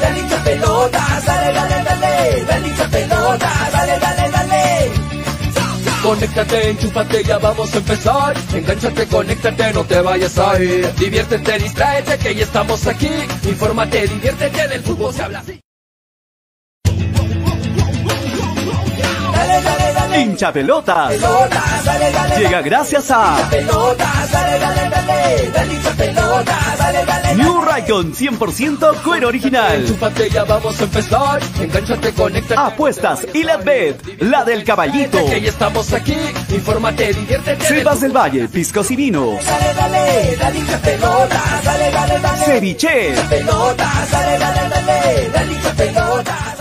dale hincha pelotas, dale, dale, dale, dale hincha pelotas, dale, dale, dale. Conéctate, enchúfate, ya vamos a empezar. Engánchate, conéctate, no te vayas a ir. Diviértete, distráete, que ya estamos aquí. Infórmate, diviértete, del fútbol se habla así. Hincha pelotas. Pelotas, dale, dale, Llega gracias a pelotas, dale, pelotas. New Raycon 100% cuero original. Ya vamos a empezar. Conéctate. Apuestas y la bet, la del caballito. Que ya estamos aquí. Infórmate, diviértete. Sebas del Valle, piscos y vinos. Dale, dale, dale hincha pelotas, dale, dale, dale. Ceviche. Pelotas, dale, dale, dale, dale hincha pelotas.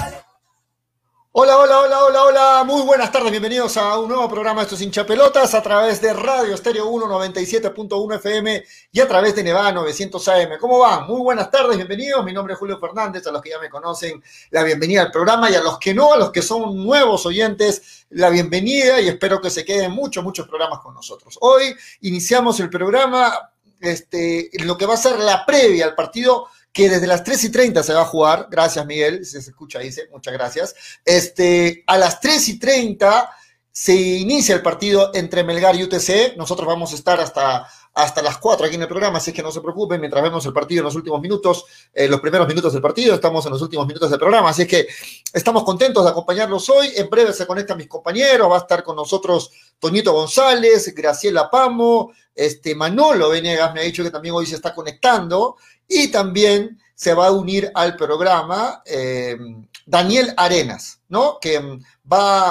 Hola, hola, hola, hola, hola. Muy buenas tardes. Bienvenidos a un nuevo programa de estos hinchapelotas a través de Radio Estéreo 1 97.1 FM y a través de Nevada 900 AM. ¿Cómo van? Muy buenas tardes, bienvenidos. Mi nombre es Julio Fernández. A los que ya me conocen, la bienvenida al programa y a los que no, a los que son nuevos oyentes, la bienvenida y espero que se queden muchos, muchos programas con nosotros. Hoy iniciamos el programa, este, lo que va a ser la previa al partido que desde las 3 y 30 se va a jugar. Gracias, Miguel. Si se escucha, dice. Muchas gracias. Este, a las 3 y 30 se inicia el partido entre Melgar y UTC. Nosotros vamos a estar hasta, hasta las 4 aquí en el programa, así que no se preocupen. Mientras vemos el partido en los últimos minutos, eh, los primeros minutos del partido, estamos en los últimos minutos del programa. Así que estamos contentos de acompañarlos hoy. En breve se conectan mis compañeros. Va a estar con nosotros Toñito González, Graciela Pamo, este, Manolo Venegas me ha dicho que también hoy se está conectando. Y también se va a unir al programa eh, Daniel Arenas, ¿no? Que va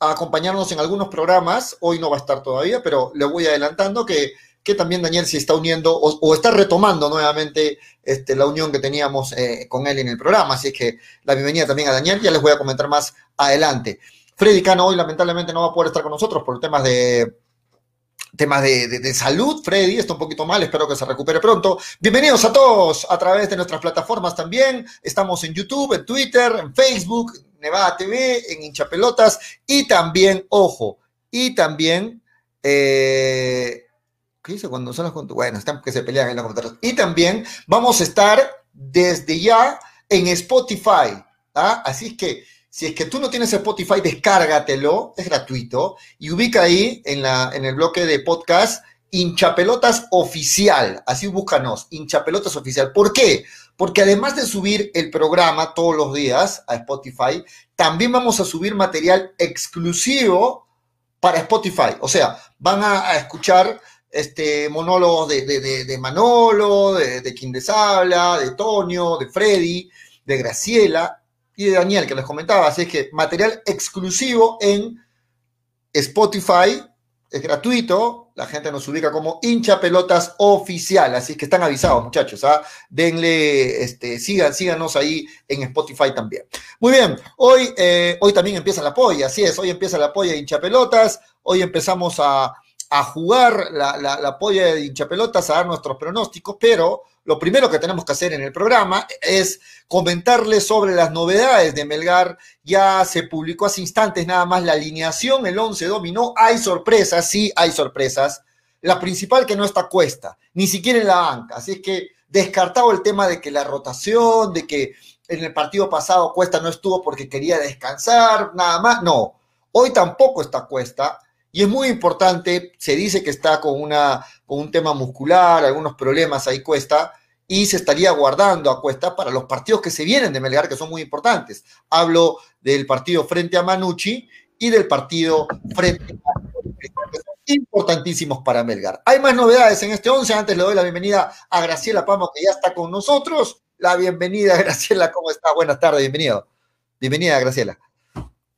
a acompañarnos en algunos programas. Hoy no va a estar todavía, pero le voy adelantando que, que también Daniel se está uniendo o, está retomando nuevamente este, la unión que teníamos eh, con él en el programa. Así que la bienvenida también a Daniel. Ya les voy a comentar más adelante. Freddy Cano hoy lamentablemente no va a poder estar con nosotros por temas de temas de, de, de, salud. Freddy está un poquito mal, espero que se recupere pronto. Bienvenidos a todos a través de nuestras plataformas también. Estamos en YouTube, en Twitter, en Facebook, Nevada TV, en Hinchapelotas y también, ojo, y también, eh, ¿qué dice cuando son las Bueno, están que se pelean en los comentarios. Y también vamos a estar desde ya en Spotify. ¿ah? Así que si es que tú no tienes Spotify, descárgatelo, es gratuito, y ubica ahí en, la, en el bloque de podcast Hinchapelotas Oficial. Así búscanos, Hinchapelotas Oficial. ¿Por qué? Porque además de subir el programa todos los días a Spotify, también vamos a subir material exclusivo para Spotify. O sea, van a escuchar este, monólogos de, de, de, Manolo, de, quien les habla, de Tonio, de Freddy, de Graciela y de Daniel, que les comentaba. Así es que material exclusivo en Spotify, es gratuito, la gente nos ubica como hincha pelotas oficial, así que están avisados muchachos, ¿ah? denle, este, sigan, síganos ahí en Spotify también. Muy bien, hoy, eh, hoy también empieza la polla, así es, hoy empieza la polla hincha pelotas, hoy empezamos a, a jugar la, la, la polla de hincha pelotas, a dar nuestros pronósticos, pero lo primero que tenemos que hacer en el programa es comentarles sobre las novedades de Melgar. Ya se publicó hace instantes nada más la alineación, el 11 dominó. Hay sorpresas, sí, hay sorpresas. La principal que no está Cuesta, ni siquiera en la banca. Así es que descartado el tema de que la rotación, de que en el partido pasado Cuesta no estuvo porque quería descansar, nada más. No, hoy tampoco está Cuesta. Y es muy importante, se dice que está con, una, con un tema muscular, algunos problemas ahí Cuesta, y se estaría guardando a Cuesta para los partidos que se vienen de Melgar, que son muy importantes. Hablo del partido frente a Manucci y del partido frente a que son importantísimos para Melgar. Hay más novedades en este 11. Antes le doy la bienvenida a Graciela Pamo, que ya está con nosotros. La bienvenida, Graciela, ¿cómo está? Buenas tardes, bienvenido. Bienvenida, Graciela.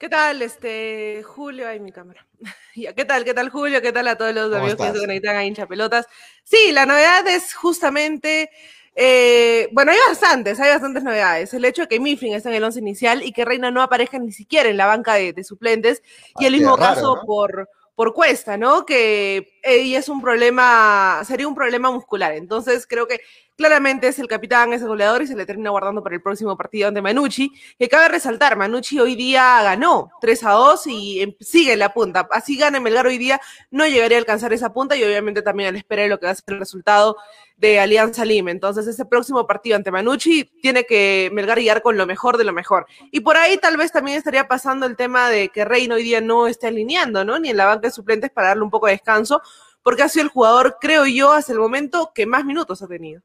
¿Qué tal, este Julio? Ahí mi cámara. ¿Qué tal? ¿Qué tal, Julio? ¿Qué tal a todos los amigos estás? que se conectan a hincha pelotas? Sí, la novedad es justamente eh, bueno, hay bastantes, hay bastantes novedades. El hecho de que Mifflin está en el once inicial y que Reina no aparezca ni siquiera en la banca de, de suplentes. Y el mismo raro, caso ¿no? por, por Cuesta, ¿no? Que y es un problema, sería un problema muscular. Entonces creo que claramente es el capitán, es el goleador y se le termina guardando para el próximo partido ante Manucci. Que cabe resaltar, Manucci hoy día ganó 3 a 2 y em, sigue la punta. Así gana Melgar hoy día, no llegaría a alcanzar esa punta y obviamente también a la espera de lo que va a ser el resultado de Alianza Lima. Entonces, ese próximo partido ante Manucci tiene que Melgar guiar con lo mejor de lo mejor. Y por ahí tal vez también estaría pasando el tema de que Reino hoy día no esté alineando, ¿no? Ni en la banca de suplentes para darle un poco de descanso, porque ha sido el jugador, creo yo, hasta el momento que más minutos ha tenido.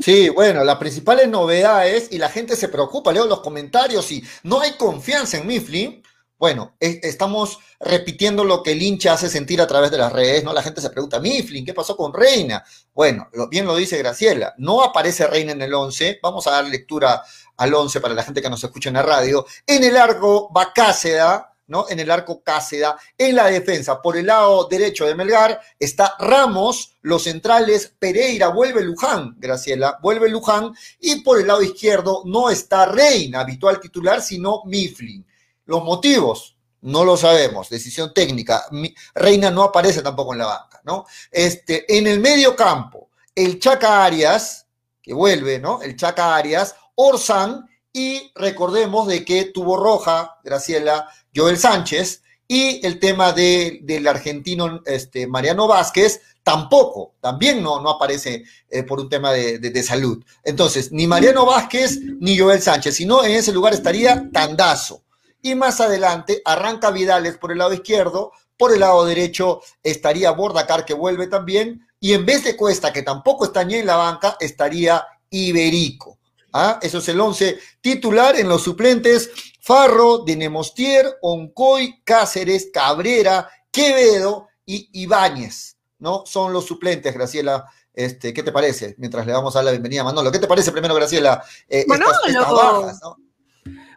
Sí, bueno, las principales novedades y la gente se preocupa, leo los comentarios y no hay confianza en Mifflin. Bueno, estamos repitiendo lo que el hincha hace sentir a través de las redes, ¿no? La gente se pregunta, Mifflin, ¿qué pasó con Reina? Bueno, bien lo dice Graciela, no aparece Reina en el 11, vamos a dar lectura al 11 para la gente que nos escucha en la radio. En el arco va Cáceda, ¿no? En el arco Cáceda. En la defensa, por el lado derecho de Melgar, está Ramos, los centrales, Pereira, vuelve Luján, Graciela, vuelve Luján, y por el lado izquierdo no está Reina, habitual titular, sino Mifflin. Los motivos, no lo sabemos, decisión técnica. Reina no aparece tampoco en la banca, ¿no? Este, en el medio campo, el Chaca Arias, que vuelve, ¿no? El Chaca Arias, Orsán, y recordemos de que tuvo roja, Graciela, Joel Sánchez, y el tema de, del argentino este, Mariano Vázquez tampoco, también no, no aparece eh, por un tema de, de, salud. Entonces, ni Mariano Vázquez ni Joel Sánchez, sino en ese lugar estaría Tandazo. Y más adelante arranca Vidales por el lado izquierdo, por el lado derecho estaría Bordacar que vuelve también, y en vez de Cuesta, que tampoco está ni en la banca, estaría Iberico. ¿Ah? Eso es el 11 titular en los suplentes. Farro, Denemostier, Oncoy, Cáceres, Cabrera, Quevedo y Ibáñez, ¿no? Son los suplentes, Graciela. Este, ¿Qué te parece? Mientras le vamos a dar la bienvenida a Manolo. ¿Qué te parece primero, Graciela? Eh, Manolo. ¿no?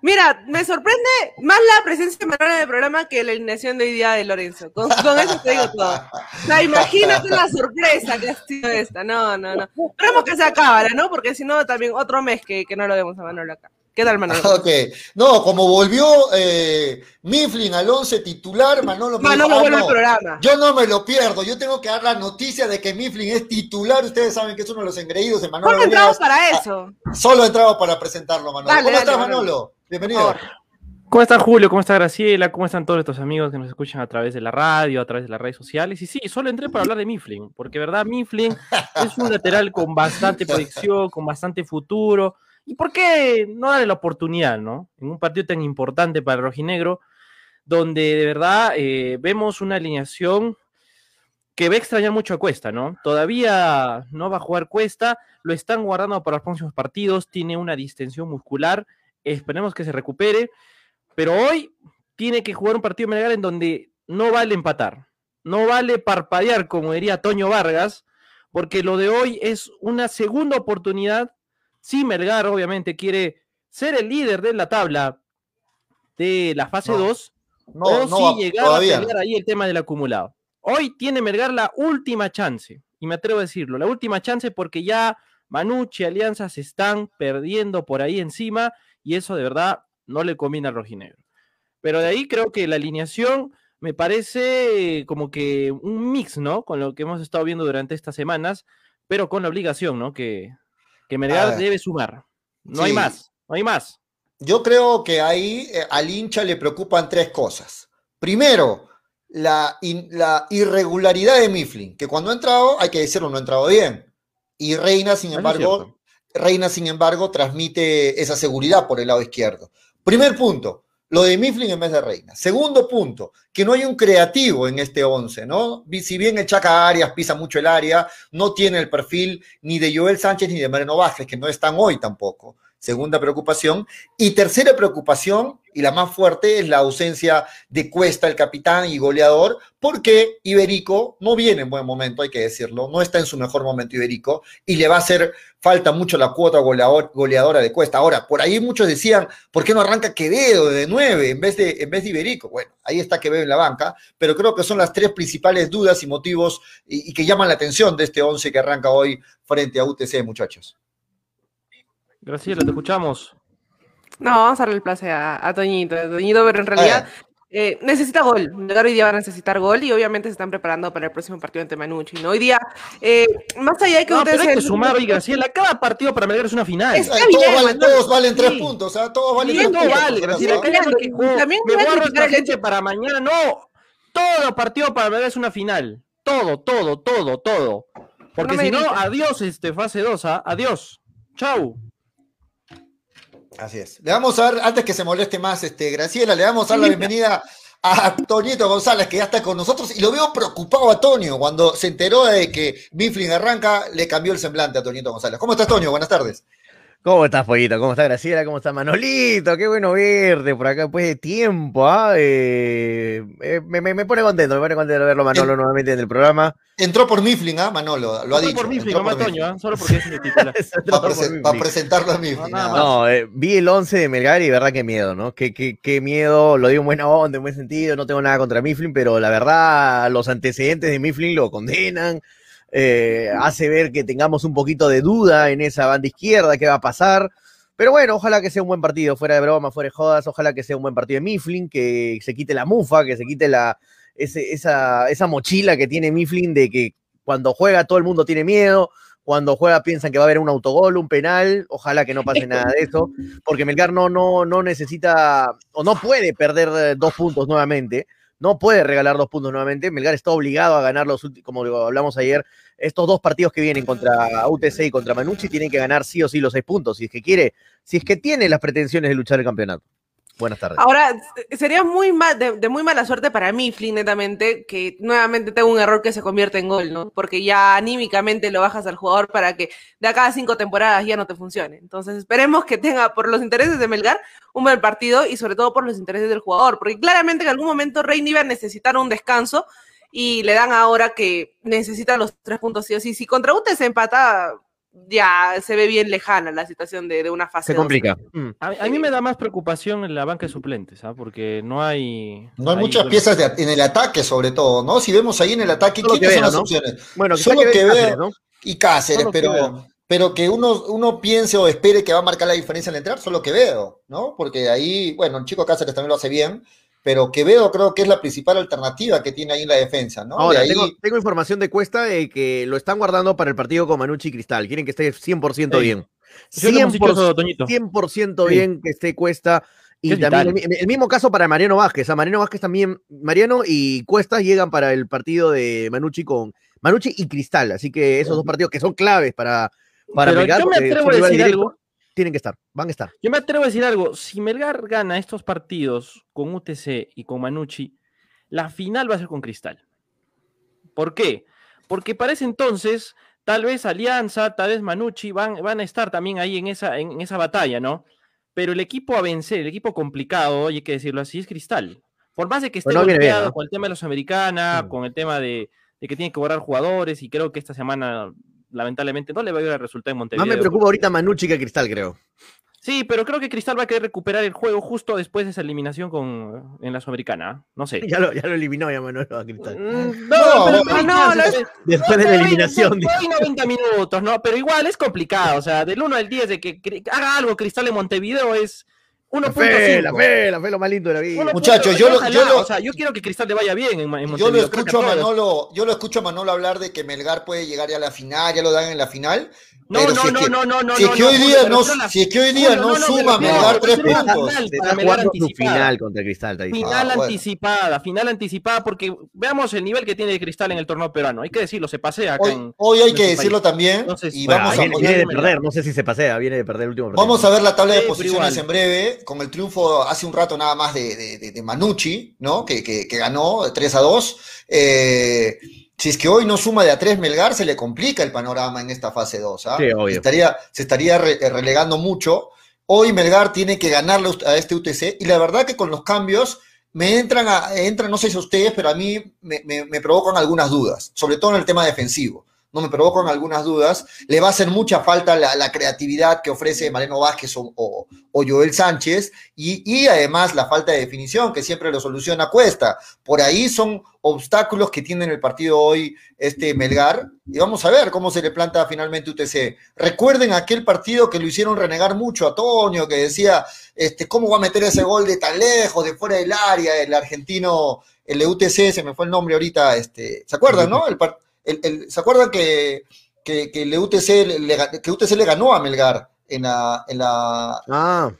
Mira, me sorprende más la presencia de Manuel en el programa que la alineación de hoy día de Lorenzo. Con, eso te digo todo. O sea, imagínate la sorpresa que ha sido esta. No, no, no. Esperemos que se acabe, ¿no? Porque si no, también otro mes que, que no lo vemos a Manuel acá. ¿Qué tal, Manolo? Ok. No, como volvió eh, Mifflin al 11 titular, Manolo me Manolo vuelve al programa. Yo no me lo pierdo. Yo tengo que dar la noticia de que Mifflin es titular. Ustedes saben que es uno de los engreídos de Manolo. ¿Cómo entramos para eso? Solo entramos para presentarlo, Manolo. ¿Cómo estás, Manolo? Bienvenido. ¿Cómo está Julio? ¿Cómo está Graciela? ¿Cómo están todos estos amigos que nos escuchan a través de la radio, a través de las redes sociales? Y sí, solo entré para hablar de Mifflin, porque verdad, Mifflin es un lateral con bastante proyección, con bastante futuro. ¿Y por qué no darle la oportunidad, no? En un partido tan importante para rojinegro, donde de verdad eh, vemos una alineación que va a extrañar mucho a Cuesta, ¿no? Todavía no va a jugar Cuesta, lo están guardando para los próximos partidos, tiene una distensión muscular, esperemos que se recupere, pero hoy tiene que jugar un partido Melgar en donde no vale empatar, no vale parpadear, como diría Toño Vargas, porque lo de hoy es una segunda oportunidad. Si Melgar obviamente quiere ser el líder de la tabla de la fase 2, no, o si llegar a pelear ahí el tema del acumulado. Hoy tiene Melgar la última chance, y me atrevo a decirlo, la última chance porque ya Manucci y Alianza se están perdiendo por ahí encima, y eso de verdad no le conviene al rojinegro. Pero de ahí creo que la alineación me parece como que un mix, ¿no? Con lo que hemos estado viendo durante estas semanas, pero con la obligación, ¿no? Que, que Melgar debe sumar. No hay más, no hay más. Yo creo que ahí eh, al hincha le preocupan tres cosas. Primero, la, la, irregularidad de Mifflin, que cuando ha entrado, hay que decirlo, no ha entrado bien. Y Reina, sin embargo, Reina, sin embargo, transmite esa seguridad por el lado izquierdo. Primer punto, lo de Mifflin en vez de Reina. Segundo punto, que no hay un creativo en este 11, ¿no? Si bien el Chaca Arias pisa mucho el área, no tiene el perfil ni de Joel Sánchez ni de Mariano Vázquez, que no están hoy tampoco segunda preocupación. Y tercera preocupación, y la más fuerte, es la ausencia de Cuesta, el capitán y goleador, porque Iberico no viene en buen momento, hay que decirlo, no está en su mejor momento Iberico, y le va a hacer falta mucho la cuota goleadora de Cuesta. Ahora, por ahí muchos decían, ¿por qué no arranca Quevedo de nueve en vez de, en vez de Iberico? Bueno, ahí está Quevedo en la banca, pero creo que son las tres principales dudas y motivos y, y que llaman la atención de este once que arranca hoy frente a UTC, muchachos. Graciela, te escuchamos. No, vamos a darle el placer a, Toñito, Toñito, pero en realidad Eh, necesita gol. Hoy día va a necesitar gol y obviamente se están preparando para el próximo partido ante Manucci. ¿no? Hoy día, eh, más allá de que no, ustedes. Pero hay que sumar, hoy, Graciela, cada partido para Melgar es una final. Es, todos, valen, todos, valen, tres sí. puntos, o sea, todos valen sí, tres no puntos. vale, Graciela. Que, también me guardo esta gente para mañana. No, todo partido para Melgar es una final. Todo, todo, todo, todo. Porque no si no, adiós, este, fase 2, ¿ah? adiós. Chau. Así es. Le vamos a dar, antes que se moleste más, este, Graciela, le vamos a dar la bienvenida a Toñito González, que ya está con nosotros, y lo veo preocupado a Toño. Cuando se enteró de que Mifflin arranca, le cambió el semblante a Toñito González. ¿Cómo estás, Toño? Buenas tardes. ¿Cómo estás, Pollito? ¿Cómo está Graciela? ¿Cómo está Manolito? Qué bueno verte por acá después de tiempo. ¿ah? Eh, eh, me, me, me, pone contento, me pone contento verlo Manolo en, nuevamente en el programa. Entró por Mifflin, ¿ah? Manolo, lo ha dicho. por Mifflin, no Toño, ¿ah? solo porque es mi titular. Para, presen pa presentarlo a Mifflin. No, no eh, vi el 11 de Melgar y verdad que miedo, ¿no? Qué, qué, qué miedo, lo digo en buena onda, en buen sentido, no tengo nada contra Mifflin, pero la verdad los antecedentes de Mifflin lo condenan. Eh, hace ver que tengamos un poquito de duda en esa banda izquierda, qué va a pasar. Pero bueno, ojalá que sea un buen partido, fuera de broma, fuera de jodas, ojalá que sea un buen partido de Mifflin, que se quite la mufa, que se quite la, ese, esa, esa mochila que tiene Mifflin de que cuando juega todo el mundo tiene miedo, cuando juega piensan que va a haber un autogol, un penal, ojalá que no pase nada de eso, porque Melgar no, no, no necesita o no puede perder dos puntos nuevamente, no puede regalar dos puntos nuevamente, Melgar está obligado a ganar los últimos, como hablamos ayer, estos dos partidos que vienen contra UTC y contra Manucci tienen que ganar sí o sí los seis puntos, si es que quiere, si es que tiene las pretensiones de luchar el campeonato. Buenas tardes. Ahora, sería muy mal, de, muy mala suerte para mí, Flynn, netamente, que nuevamente tengo un error que se convierte en gol, ¿no? Porque ya anímicamente lo bajas al jugador para que de acá a cinco temporadas ya no te funcione. Entonces, esperemos que tenga, por los intereses de Melgar, un buen partido y sobre todo por los intereses del jugador, porque claramente en algún momento Reini iba a un descanso y le dan ahora que necesita los tres puntos sí o sí. Si contra UTE se empata, ya se ve bien lejana la situación de, de una fase. Se complica. Mm. A, a, mí me da más preocupación en la banca de suplentes, ¿ah? porque no hay. No hay, hay muchas bueno. piezas de, en el ataque, sobre todo, ¿no? Si vemos ahí en el ataque, Solo ¿quiénes que son las ¿no? opciones? Bueno, Solo quizá que Cáceres, veo ¿no? y Cáceres, Solo que pero, pero que uno, uno piense o espere que va a marcar la diferencia al entrar, solo que veo, ¿no? Porque ahí, bueno, el chico Cáceres también lo hace bien, pero Quevedo creo que es la principal alternativa que tiene ahí en la defensa, ¿no? Ahora, De ahí, tengo, tengo información de Cuesta de que lo están guardando para el partido con Manucci y Cristal. Quieren que esté 100% Sí. bien. Yo le hemos dicho 100%, eso, Toñito. 100% Sí. bien que esté Cuesta. Y también el, mismo caso para Mariano Vázquez. A Mariano Vázquez también, Mariano y Cuesta llegan para el partido de Manucci con Manucci y Cristal. Así que esos dos partidos que son claves para, para Pero yo me atrevo a decir algo. Tienen que estar, van a estar. Yo me atrevo a decir algo. Si Melgar gana estos partidos con UTC y con Manucci, la final va a ser con Cristal. ¿Por qué? Porque para ese entonces, tal vez Alianza, tal vez Manucci van, van a estar también ahí en esa, en, en esa batalla, ¿no? Pero el equipo a vencer, el equipo complicado, y hay que decirlo así, es Cristal. Por más de que esté Bueno, con el tema de los americanos, Mm. con el tema de, de que tiene que borrar jugadores, y creo que esta semana, lamentablemente, no le va a ir a resultar en Montevideo. Más me preocupa ahorita Manucci que Cristal, creo. Sí, pero creo que Cristal va a querer recuperar el juego justo después de esa eliminación con, en la Sudamericana. No sé. Ya lo, ya lo eliminó ya Manolo a Cristal. Mm, No, pero no, no, Después de la eliminación. no, hay 90 minutos, ¿no? Pero igual es complicado. O sea, del 1 al 10 de que haga algo Cristal en Montevideo es La fe, la 1.5. fe, la fe, lo más lindo de la vida. Muchachos, yo lo- yo lo- o sea, yo quiero que Cristal le vaya bien en, en. Yo lo escucho a. Manolo, yo lo escucho a Manolo hablar de que Melgar puede llegar ya a la final, ya lo dan en la final. No, no, si no, que- no, no, no, si es no, que hoy día no, si es que hoy día no no, no, me suma Melgar me tres puntos. final está jugando su final contra Cristal. Final Ah, bueno. anticipada, final anticipada, porque veamos el nivel que tiene de Cristal en el torneo peruano. Hay que decirlo, se pasea acá Hoy, en. hoy hay que decirlo también y vamos a viene, de perder, no sé si se pasea, viene de perder el último partido. Vamos a ver la tabla de posiciones en breve, con el triunfo hace un rato nada más de, de- Manucci, ¿no? Que, que- que ganó 3 a 2. Eh, si es que hoy no suma de a 3 Melgar, se le complica el panorama en esta fase 2. ¿ah? Sí, obvio. Estaría, se estaría re- relegando mucho. Hoy Melgar tiene que ganarle a este UTC y la verdad que con los cambios me entran, a, entran no sé si a ustedes, pero a mí me, me- me provocan algunas dudas, sobre todo en el tema defensivo. No me provocan algunas dudas. Le va a hacer mucha falta la, creatividad que ofrece Mariano Vázquez o, Joel Sánchez y, además la falta de definición que siempre lo soluciona Cuesta. Por ahí son obstáculos que tiene en el partido hoy este Melgar y vamos a ver cómo se le planta finalmente UTC. Recuerden aquel partido que lo hicieron renegar mucho a Toño, que decía, este, ¿cómo va a meter ese gol de tan lejos, de fuera del área, el argentino, el de UTC, se me fue el nombre ahorita, este, ¿se acuerdan, no? El, ¿Se acuerdan que, que, que, el UTC le, que UTC le ganó a Melgar en la... En la ah.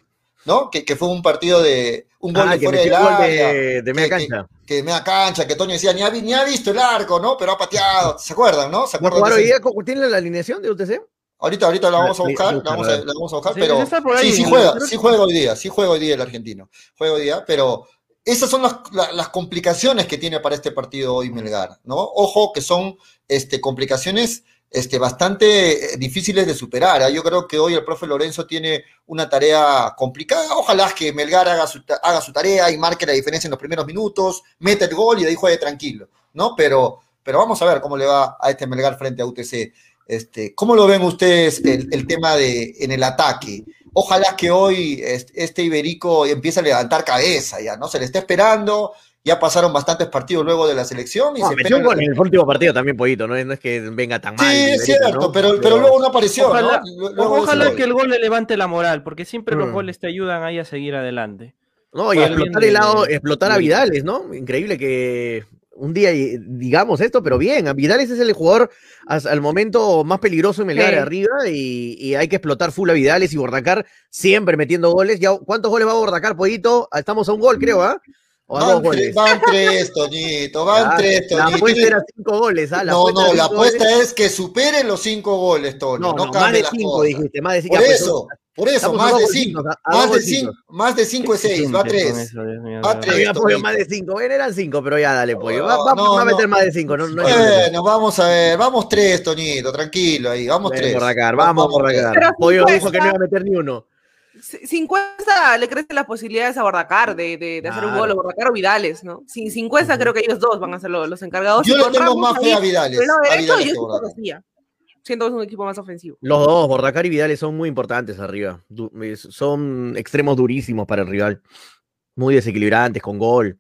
¿No? Que, que, fue un partido de un gol ah, de fuera del área. De, de media cancha. Que, de media cancha, que Toño decía, ni ha, ni ha, visto el arco, ¿no? Pero ha pateado. ¿Se acuerdan, no? ¿Se acuerdan? ¿No ¿Tiene la alineación de UTC? Ahorita, ahorita la vamos a buscar, la vamos a, la vamos a buscar, pero sí, sí juega, sí juega hoy día, sí juega hoy día el argentino, juega hoy día, pero esas son las, complicaciones que tiene para este partido hoy Melgar, ¿no? Ojo que son este, complicaciones este, bastante eh, difíciles de superar. ¿ah? Yo creo que hoy el profe Lorenzo tiene una tarea complicada. Ojalá que Melgar haga su, tarea y marque la diferencia en los primeros minutos, mete el gol y de ahí juegue tranquilo, ¿no? Pero, pero vamos a ver cómo le va a este Melgar frente a UTC. Este, ¿Cómo lo ven ustedes el, el tema de en el ataque? Ojalá que hoy este Iberico empiece a levantar cabeza, ya, ¿no? Se le está esperando, ya pasaron bastantes partidos luego de la selección. Y se metió un gol en el último partido también, Pollito, ¿no? es que venga tan mal. Sí, es cierto, pero, pero, luego no apareció. Ojalá, ojalá que el gol le levante la moral, porque siempre los mm. goles te ayudan ahí a seguir adelante. No, y explotar el lado, explotar a Vidales, ¿no? Increíble que un día digamos esto, pero bien, Vidales es el jugador al momento más peligroso en Melgar arriba y, hay que explotar full a Vidales y Bordacar siempre metiendo goles. Ya, ¿Cuántos goles va a Bordacar, Pollito? Estamos a un gol, creo, ¿ah? Van, van, tres, Toñito, van tres, Toñito. La apuesta era cinco goles, ¿ah? no, no, la apuesta es que superen los cinco goles, Toño. No, no, más de cinco, dijiste, más de cinco. Por eso, por eso, más de, cinco, más de cinco, más de cinco es seis, va tres. Va tres. más de cinco, eran cinco, pero ya dale, pollo. Va, va, a meter más de cinco. No, no bueno, vamos a ver, vamos tres, Toñito, tranquilo ahí, vamos tres. vamos a Borracar. Pollo dijo que no iba a meter ni uno. 50 le crecen las posibilidades a Bordacar de, de, de hacer un gol, o Bordacar o Vidales, ¿no? Sin 50 creo que ellos dos van a ser los, encargados. Yo le tengo más fe a Vidales. a Vidales yo siento que es un equipo más ofensivo. Los dos, Bordacar y Vidales son muy importantes arriba. son extremos durísimos para el rival. Muy desequilibrantes, con gol.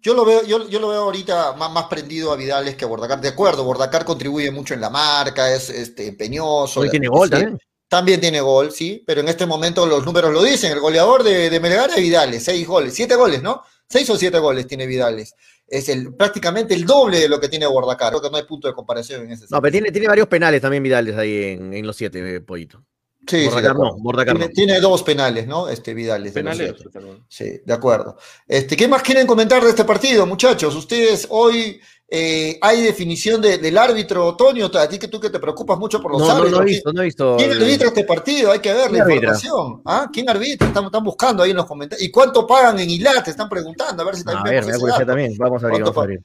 Yo lo veo, yo, yo lo veo ahorita más, más, prendido a Vidales que a Bordacar. De acuerdo, Bordacar contribuye mucho en la marca, es este, empeñoso. Hoy tiene gol también. También tiene gol, sí, pero en este momento los números lo dicen. El goleador de, de Melgar es Vidales, seis goles, siete goles, ¿no? Seis o siete goles tiene Vidales. Es el, prácticamente el doble de lo que tiene Bordacar. Creo que no hay punto de comparación en ese No, pero tiene, tiene varios penales también Vidales ahí en, en los siete, eh, Pollito. Sí, Bordacar no, Bordacar tiene, no. tiene, dos penales, ¿no? Este Vidales. Penales. Sí, de acuerdo. Este, ¿Qué más quieren comentar de este partido, muchachos? Ustedes hoy eh, hay definición del árbitro, Antonio, a ti que tú que te preocupas mucho por los árbitros. No, he visto, no he visto. ¿Quién arbitra este partido? Hay que ver la información. ¿Ah? ¿Quién arbitra? Están, están, buscando ahí en los comentarios. ¿Y cuánto pagan en ILAT? Te están preguntando, a ver si también. A ver, me también. Vamos a abrir, vamos a abrir.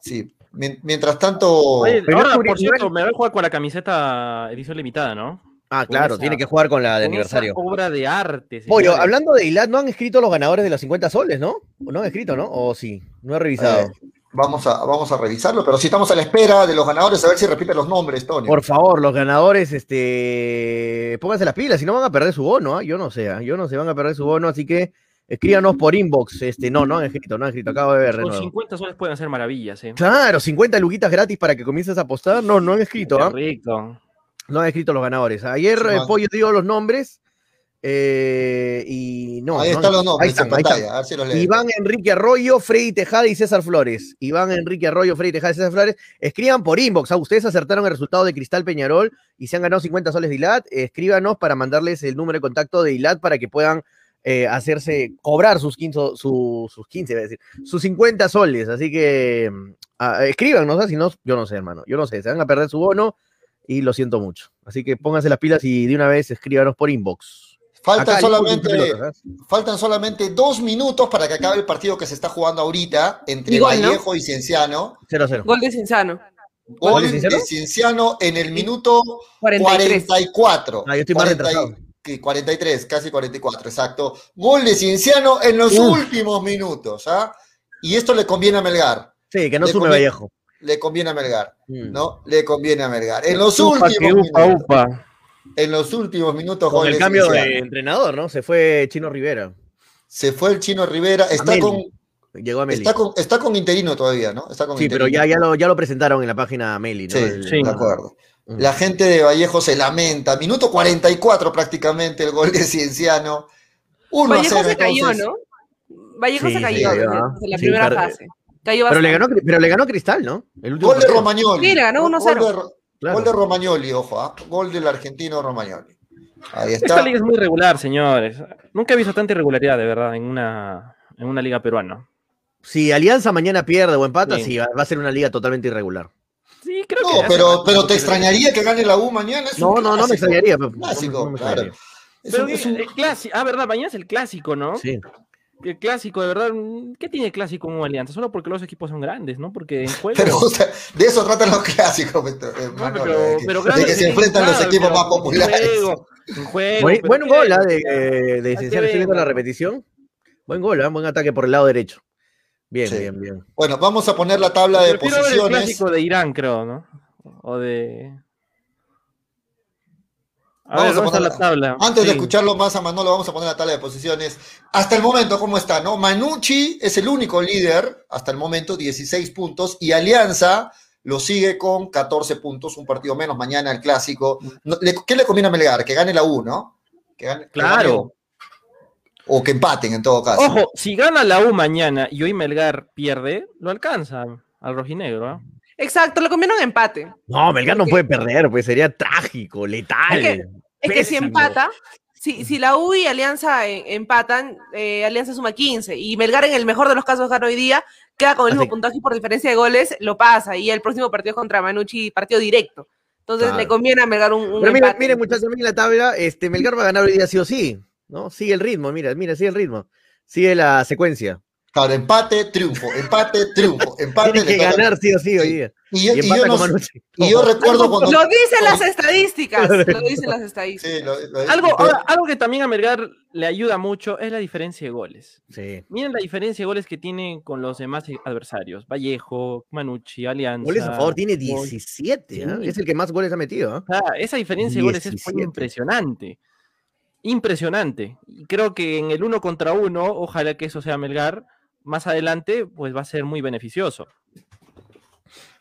Sí, mientras tanto. Oye, ahora, por cierto, me voy a jugar con la camiseta edición limitada, ¿no? Ah, claro, tiene que jugar con la de aniversario. obra de arte. Oye, hablando de ILAT, no han escrito los ganadores de los 50 soles, ¿no? No han escrito, ¿no? O sí, no he revisado. Eh, Vamos a, vamos a revisarlo, pero si estamos a la espera de los ganadores, a ver si repiten los nombres, Tony. Por favor, los ganadores, este, pónganse las pilas, si no van a perder su bono, ¿ah? yo no sé, ¿ah? yo no sé, van a perder su bono, así que escríbanos por inbox, este, no, no han escrito, no han escrito, acabo de ver. Con 50 soles pueden hacer maravillas, ¿eh? Claro, 50 luquitas gratis para que comiences a apostar, no, no han escrito, ¿ah? Rico. No han escrito los ganadores. Ayer, eh, Pollo dio los nombres, eh, y no, ahí están los nombres en pantalla, a ver si los Iván Enrique Arroyo, Freddy Tejada y César Flores. Iván Enrique Arroyo, Freddy Tejada y César Flores. Escriban por inbox. ¿ah? Ustedes acertaron el resultado de Cristal Peñarol y se han ganado 50 soles de ILAT. Escríbanos para mandarles el número de contacto de ILAT para que puedan eh, hacerse, cobrar sus 15, sus 15, a decir, sus 50 soles. Así que uh, escríbanos, si no, yo no sé, hermano. Yo no sé, se van a perder su bono y lo siento mucho. Así que pónganse las pilas y de una vez escríbanos por inbox. Faltan solamente, faltan solamente dos minutos para que acabe el partido que se está jugando ahorita entre Vallejo y Cienciano. 0-0. Gol de Cienciano. Gol de Cienciano en el minuto 44. Ah, yo estoy más retrasado. 43, casi 44, exacto. Gol de Cienciano en los últimos minutos. ¿ah? Y esto le conviene a Melgar. Sí, que no sume Vallejo. le conviene a Melgar, Mm. ¿no? Le conviene a Melgar. En los Upa, últimos que upa, minutos, upa. En los últimos minutos Con el cambio de entrenador, ¿no? Se fue Chino Rivera. se fue el Chino Rivera, está con, Llegó a Meli. está con está con interino todavía, ¿no? Está con Sí, pero ya, ya, lo, ya lo presentaron en la página Meli, ¿no? Sí, El- Sí. de acuerdo. La gente de Vallejo se lamenta. Minuto 44 prácticamente el gol de Cienciano. 1 a Vallejo 0 se cayó, entonces. ¿no? Vallejo Sí, se cayó desde la Sí, primera fase. Cayó Pero le, bastante. ganó, pero le ganó Cristal, ¿no? El último Gol de. Romagnoli. Sí, le ganó Gol- 1-0. Gol de, Ro- Claro. gol de Romagnoli, ojo, ¿ah? Gol del argentino Romagnoli. Ahí Esta liga es muy regular, señores. Nunca he visto tanta irregularidad, de verdad, en una, en una liga peruana. Si Alianza mañana pierde o empata, Sí. sí, va va a ser una liga totalmente irregular. Sí, creo No, que. pero, pero te extrañaría que gane la U mañana. Es No, no, no me extrañaría. pero- Clásico, no- no me claro. Es Pero un- es un- el clásico. Ah, verdad, mañana es el clásico, ¿no? Sí. El clásico, de verdad. mm, ¿Qué tiene el clásico como alianza? Solo porque los equipos son grandes, ¿no? Porque en juego. Pero o sea, de eso tratan los clásicos, Beto, eh, Manolo, pero- de que, pero de grandes que se enfrentan los equipos pero más populares. En juego, en juego, Buen, gol ¿ah? de, de, Estoy viendo la repetición. Buen gol, ¿ah? buen ataque por el lado derecho. Bien, Sí. bien, bien. Bueno, vamos a poner la tabla de el posiciones. clásico de Irán, creo, ¿no? O de. A Vamos ver, a ¿dónde está poner- la tabla? Antes de escucharlo más a Manolo, vamos a poner la tabla de posiciones. Hasta el momento, ¿cómo está? ¿No? Manucci es el único líder, hasta el momento, 16 puntos, y Alianza lo sigue con 14 puntos, un partido menos mañana el clásico. ¿Qué le conviene a Melgar? Que gane la U, ¿no? Que gane- que Claro. o que empaten en todo caso. Ojo, si gana la U mañana y hoy Melgar pierde, lo alcanza al rojinegro. ¿ah? Exacto, le conviene un empate. No, Melgar no puede perder, pues sería trágico, letal. Es que- Es que si empata, si, si la U y Alianza eh, empatan, eh, Alianza suma 15 y Melgar en el mejor de los casos gana hoy día, queda con el mismo puntaje por diferencia de goles, lo pasa y el próximo partido es contra Manucci, partido directo. Entonces Claro. le conviene a Melgar un, un Pero mira, miren, muchachos, miren la tabla. Este, Melgar va a ganar hoy día sí o sí. ¿no? Sigue el ritmo, mira, mira, sigue el ritmo. Sigue la secuencia. Claro, empate, triunfo, empate, triunfo, empate. Tiene que ganar sí o sí hoy día. Y yo, Y y yo empata no- y yo recuerdo cuando. Lo dicen las estadísticas, lo dicen las estadísticas. Sí, lo- lo- Algo, algo que también a Melgar le ayuda mucho es la diferencia de goles. Sí. Miren la diferencia de goles que tienen con los demás adversarios. Vallejo, Manucci, Alianza. Goles a favor tiene Gol. 17. ¿ah? Es el que más goles ha metido. ¿ah? Esa diferencia de goles es muy 17. impresionante. Impresionante. Y creo que en el uno contra uno, ojalá que eso sea Melgar, más adelante, pues va a ser muy beneficioso.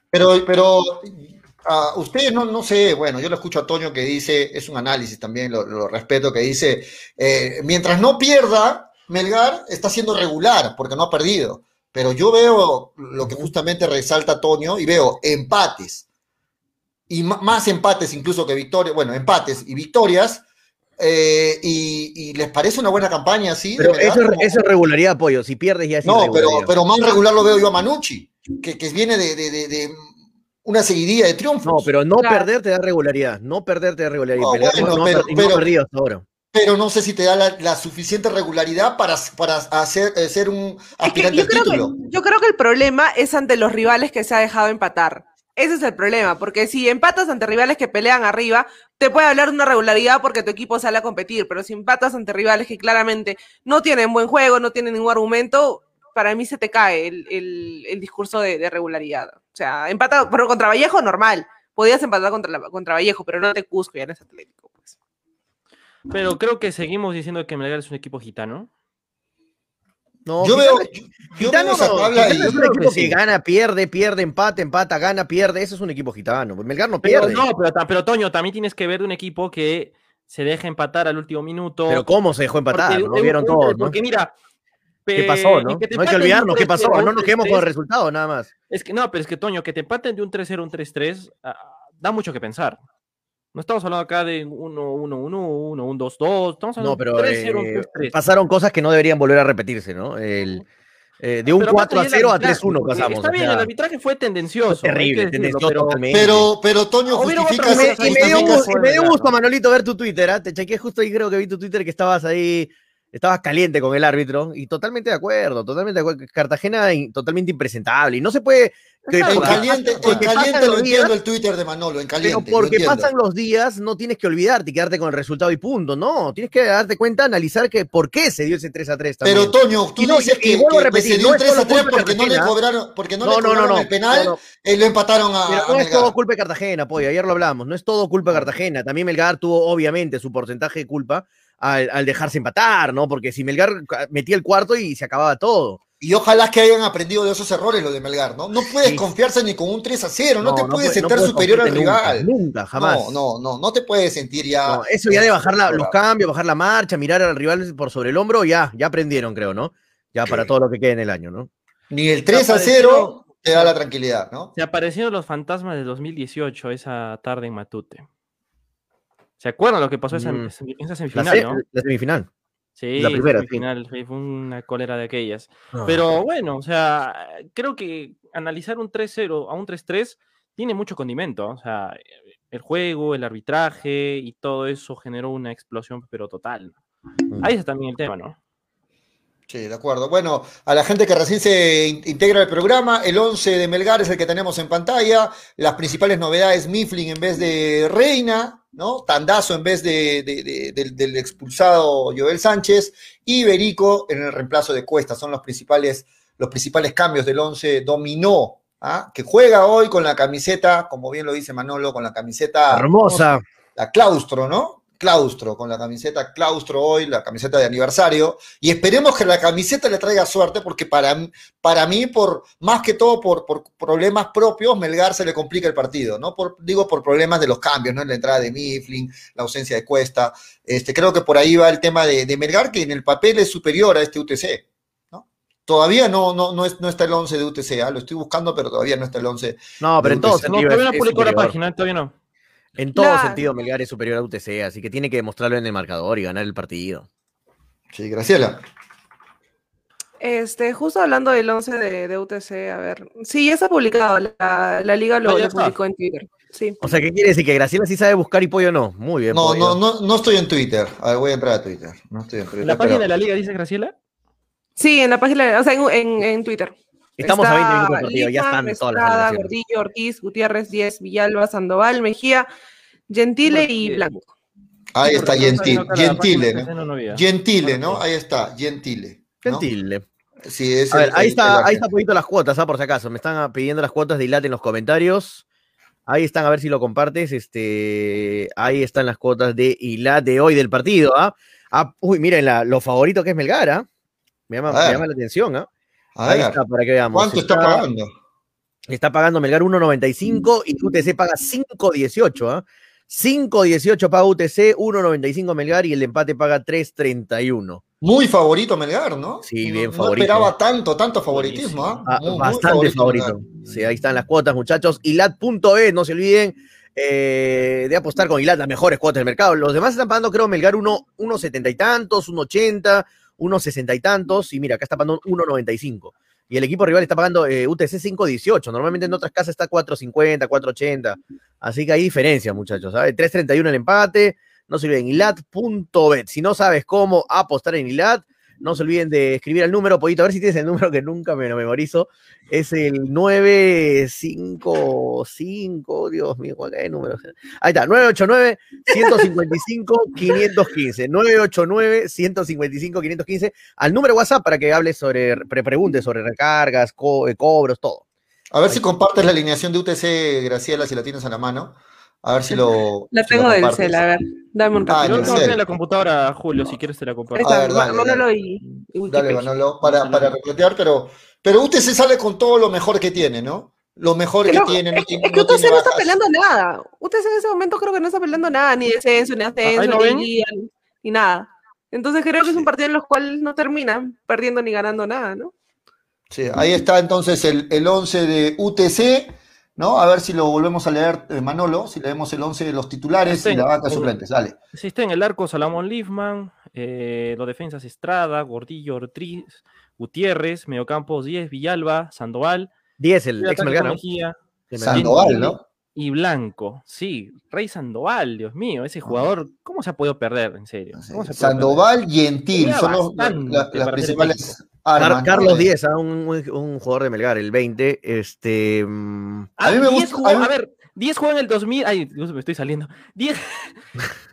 Pero, pero ah, ustedes no, no sé, bueno, yo lo escucho a Toño que dice, es un análisis también, lo, respeto, que dice, eh, mientras no pierda, Melgar está siendo regular porque no ha perdido. Pero yo veo lo que justamente resalta Toño y veo empates. Y más empates incluso que victorias, bueno, empates y victorias. Eh, y, y les parece una buena campaña así. de Pero eso, es- Como- eso es regularidad, apoyo. Si pierdes ya es no, pero, pero más regular lo veo yo a Manucci, que, que viene de, de- de- de una seguidilla de triunfos. No, pero no Claro. perder te da regularidad. No perder te da regularidad. No, Melgar bueno, no, ha pero- no ha pero- perdido hasta ahora. Pero no sé si te da la, la suficiente regularidad para, para hacer, eh, ser un Es que aspirante yo, al creo que, título. yo creo que el problema es ante los rivales que se ha dejado empatar. Ese es el problema, porque si empatas ante rivales que pelean arriba, te puede hablar de una regularidad porque tu equipo sale a competir, pero si empatas ante rivales que claramente no tienen buen juego, no tienen ningún argumento, para mí se te cae el, el- el discurso de, regularidad. O sea, empata, pero contra Vallejo, normal. Podías empatar contra, contra Vallejo, pero no te Cusco, ya no es Atlético. Pues. Pero creo que seguimos diciendo que Melgar es un equipo gitano. No, Yo Gitano- veo, yo, yo Gitano, veo esa tabla Gitano y- es un creo equipo que que, sí. gana, pierde, pierde, empata, empata, gana, pierde. Eso es un equipo gitano. Melgar no Pero pierde. no, pero, ta- pero Toño, también tienes que ver de un equipo que se deja empatar al último minuto. Pero ¿cómo se dejó empatar? Porque No un- vieron todos, ¿no? Porque mira. ¿Qué eh, pasó, no? que te No hay que olvidarnos qué pasó. 3-0, No nos quedemos con el 3-3, resultado, nada más. Es que no, pero es que Toño, que te empaten de un 3-0 a un 3-3, ah, da mucho que pensar. No estamos hablando acá de 1-1-1, 1-1-2-2, estamos hablando No, pero de 3-0 un eh, 3-3. pasaron cosas que no deberían volver a repetirse, ¿no? El, eh, de un Pero 4 a aparte ya el 0 a arbitraje, 3-1 porque pasamos. Está o bien, sea, el arbitraje fue tendencioso. fue terrible, decirlo, tendencioso pero-. Pero, pero Toño justifica, Y me, y me dio gusto, y. Manolito, ver tu Twitter, ¿ah? Te chequeé justo ahí, creo que vi tu Twitter que estabas ahí estabas caliente con el árbitro y totalmente de acuerdo, totalmente de acuerdo. Cartagena totalmente impresentable y no se puede... Que en caliente, en caliente lo entiendo el Twitter de Manolo, en caliente. Pero porque pasan los días no tienes que olvidarte y quedarte con el resultado y punto, no, tienes que darte cuenta, analizar que por qué se dio ese 3 a 3 también. Pero Toño, tú no, dices que, a repetir, se dio el 3 a 3 porque no le cobraron, porque no, le cobraron el penal y lo empataron a, Pero no es todo culpa de Cartagena, pollo, ayer lo hablamos, no es todo culpa de Cartagena, también Melgar tuvo obviamente su porcentaje de culpa, al, dejarse empatar, ¿no? Porque si Melgar metía el cuarto y se acababa todo. Y ojalá que hayan aprendido de esos errores lo de Melgar, ¿no? No puedes confiarse ni con un 3 a 0, no, te puedes sentir superior al rival. Nunca, jamás. No, no, no, no te puedes sentir ya. eso ya de bajar los cambios, bajar la marcha, mirar al rival por sobre el hombro, ya, ya aprendieron, creo, ¿no? Ya para todo lo que quede en el año, ¿no? Ni el 3 a 0 te da la tranquilidad, ¿no? Se aparecieron los fantasmas de 2018 esa tarde en Matute. ¿Se acuerdan lo que pasó esa mm. semifinal? La, la semifinal. Sí, la primera, semifinal, fue una cólera de aquellas. Ah. Pero bueno, o sea, creo que analizar un 3-0 a un 3-3 tiene mucho condimento. O sea, el juego, el arbitraje y todo eso generó una explosión, pero total. Mm. Ahí está también el tema, ¿no? Sí, de acuerdo. Bueno, a la gente que recién se integra al programa, el 11 de Melgar es el que tenemos en pantalla. Las principales novedades, Mifflin en vez de Reina, ¿no? Tandazo en vez de, del, expulsado Joel Sánchez y Berico en el reemplazo de Cuesta. Son los principales, los principales cambios del 11 dominó, ¿ah? que juega hoy con la camiseta, como bien lo dice Manolo, con la camiseta hermosa. La claustro, ¿no? Claustro, con la camiseta claustro hoy, la camiseta de aniversario, y esperemos que la camiseta le traiga suerte, porque para, para mí, por más que todo por, por problemas propios, Melgar se le complica el partido, ¿no? Por, digo por problemas de los cambios, ¿no? En la entrada de Mifflin, la ausencia de Cuesta. Este, creo que por ahí va el tema de, de Melgar, que en el papel es superior a este UTC. ¿no? Todavía no, no, no, es, no está el 11 de UTC, ¿ah? lo estoy buscando, pero todavía no está el 11. No, pero entonces. No, todavía no publicó la página, todavía no. En todo sentido, Melgar es superior a UTC, así que tiene que demostrarlo en el marcador y ganar el partido. Sí, Graciela. Este, justo hablando del 11 de, UTC, a ver. Sí, ya está publicado. La, liga lo, ah, publicó en Twitter. Sí. O sea, ¿qué quiere decir? ¿Que Graciela sí sabe buscar y Pollo no? Muy bien. No, no, no, no estoy en Twitter. A ver, voy a entrar a Twitter. No estoy en Twitter. ¿En la página de la liga dice Graciela? Sí, en la página, o sea, en, en, Twitter. Estamos a 20 minutos por partido, ya están todas las Gordillo, Ortiz, Gutiérrez, Díez, Villalba, Sandoval, Mejía, Gentile y Blanco. Ahí está Gentile, Gentile, ¿no? Gentile, ¿no? Ahí está, Gentile. Gentile. Sí, es a ver, ahí está, ahí está poquito las cuotas, ¿ah? por si acaso. Me están pidiendo las cuotas de Ilate en los comentarios. Ahí están, a ver si lo compartes. Este, ahí están las cuotas de Ilat de hoy del partido. ¿ah? ah uy, miren la, lo favorito que es Melgar. ¿ah? Me, llama, me llama la atención. ¿ah? Ahí está, para que veamos. ¿Cuánto está, pagando? Está pagando Melgar 1.95 y UTC paga 5.18. ¿ah? 5.18 paga UTC, 1.95 Melgar y el empate paga 3.31. Muy favorito Melgar, ¿no? Sí, bien favorito. No esperaba tanto, tanto favoritismo. ¿ah? Ah, bastante favorito. Sí, ahí están las cuotas, muchachos. Ilat.es, no se olviden eh, de apostar con Ilat, las mejores cuotas del mercado. Los demás están pagando, creo, Melgar 1.70 y tantos, 1.80, 1.60 y tantos. Y mira, acá está pagando 1.95 y el equipo rival está pagando eh, UTC 5.18. Normalmente en otras casas está 4.50, 4.80. Así que hay diferencia, muchachos. ¿sabes? 3.31 el empate. No se olviden, ilat.bet. Si no sabes cómo apostar en Ilat, no se olviden de escribir el número, Pollito, a ver si tienes el número que nunca me lo memorizo. Es el 955, Dios mío, ¿cuál es el número? Ahí está, 989-155-515. 989-155-515. Al número WhatsApp para que hables sobre, preguntes sobre recargas, cobros, todo. A ver si compartes la alineación de UTC, Graciela, si la tienes a la mano. A ver si lo. La tengo del cel, a ver. Dame un ratito. Ah, no, tiene la computadora, Julio, si quieres te la comparto. A ver, dale, Manolo y, Dale, Manolo, para, para replantear, pero, pero usted se sale con todo lo mejor que tiene, ¿no? Lo mejor que, tiene. No, es, que usted no está peleando nada. Usted en ese momento creo que no está peleando nada, ni descenso, ni ascenso, ni, ni nada. Entonces creo que es un partido en los cuales no termina perdiendo ni ganando nada, ¿no? Sí, ahí está entonces el, el 11 de UTC ¿no? A ver si lo volvemos a leer, eh, Manolo, si leemos el 11 de los titulares y la banca de suplentes. Dale. Sí, está en el arco Salomón Lifman, eh, los defensas Estrada, Gordillo, Ortiz, Gutiérrez, Mediocampos 10, Villalba, Sandoval. 10, el ex Sandoval, ¿no? y blanco. Sí, Rey Sandoval, Dios mío, ese jugador, ¿cómo se ha podido perder, en serio? Sí, Sandoval y Entil son los, la, las principales armas. Carlos ¿no? Díez, ¿ah? un, un, jugador de Melgar, el 20. Este, mm, a mí me gusta. Jugó, a, mí... a, ver, 10 jugó en el 2000. Ay, Dios, me estoy saliendo. 10,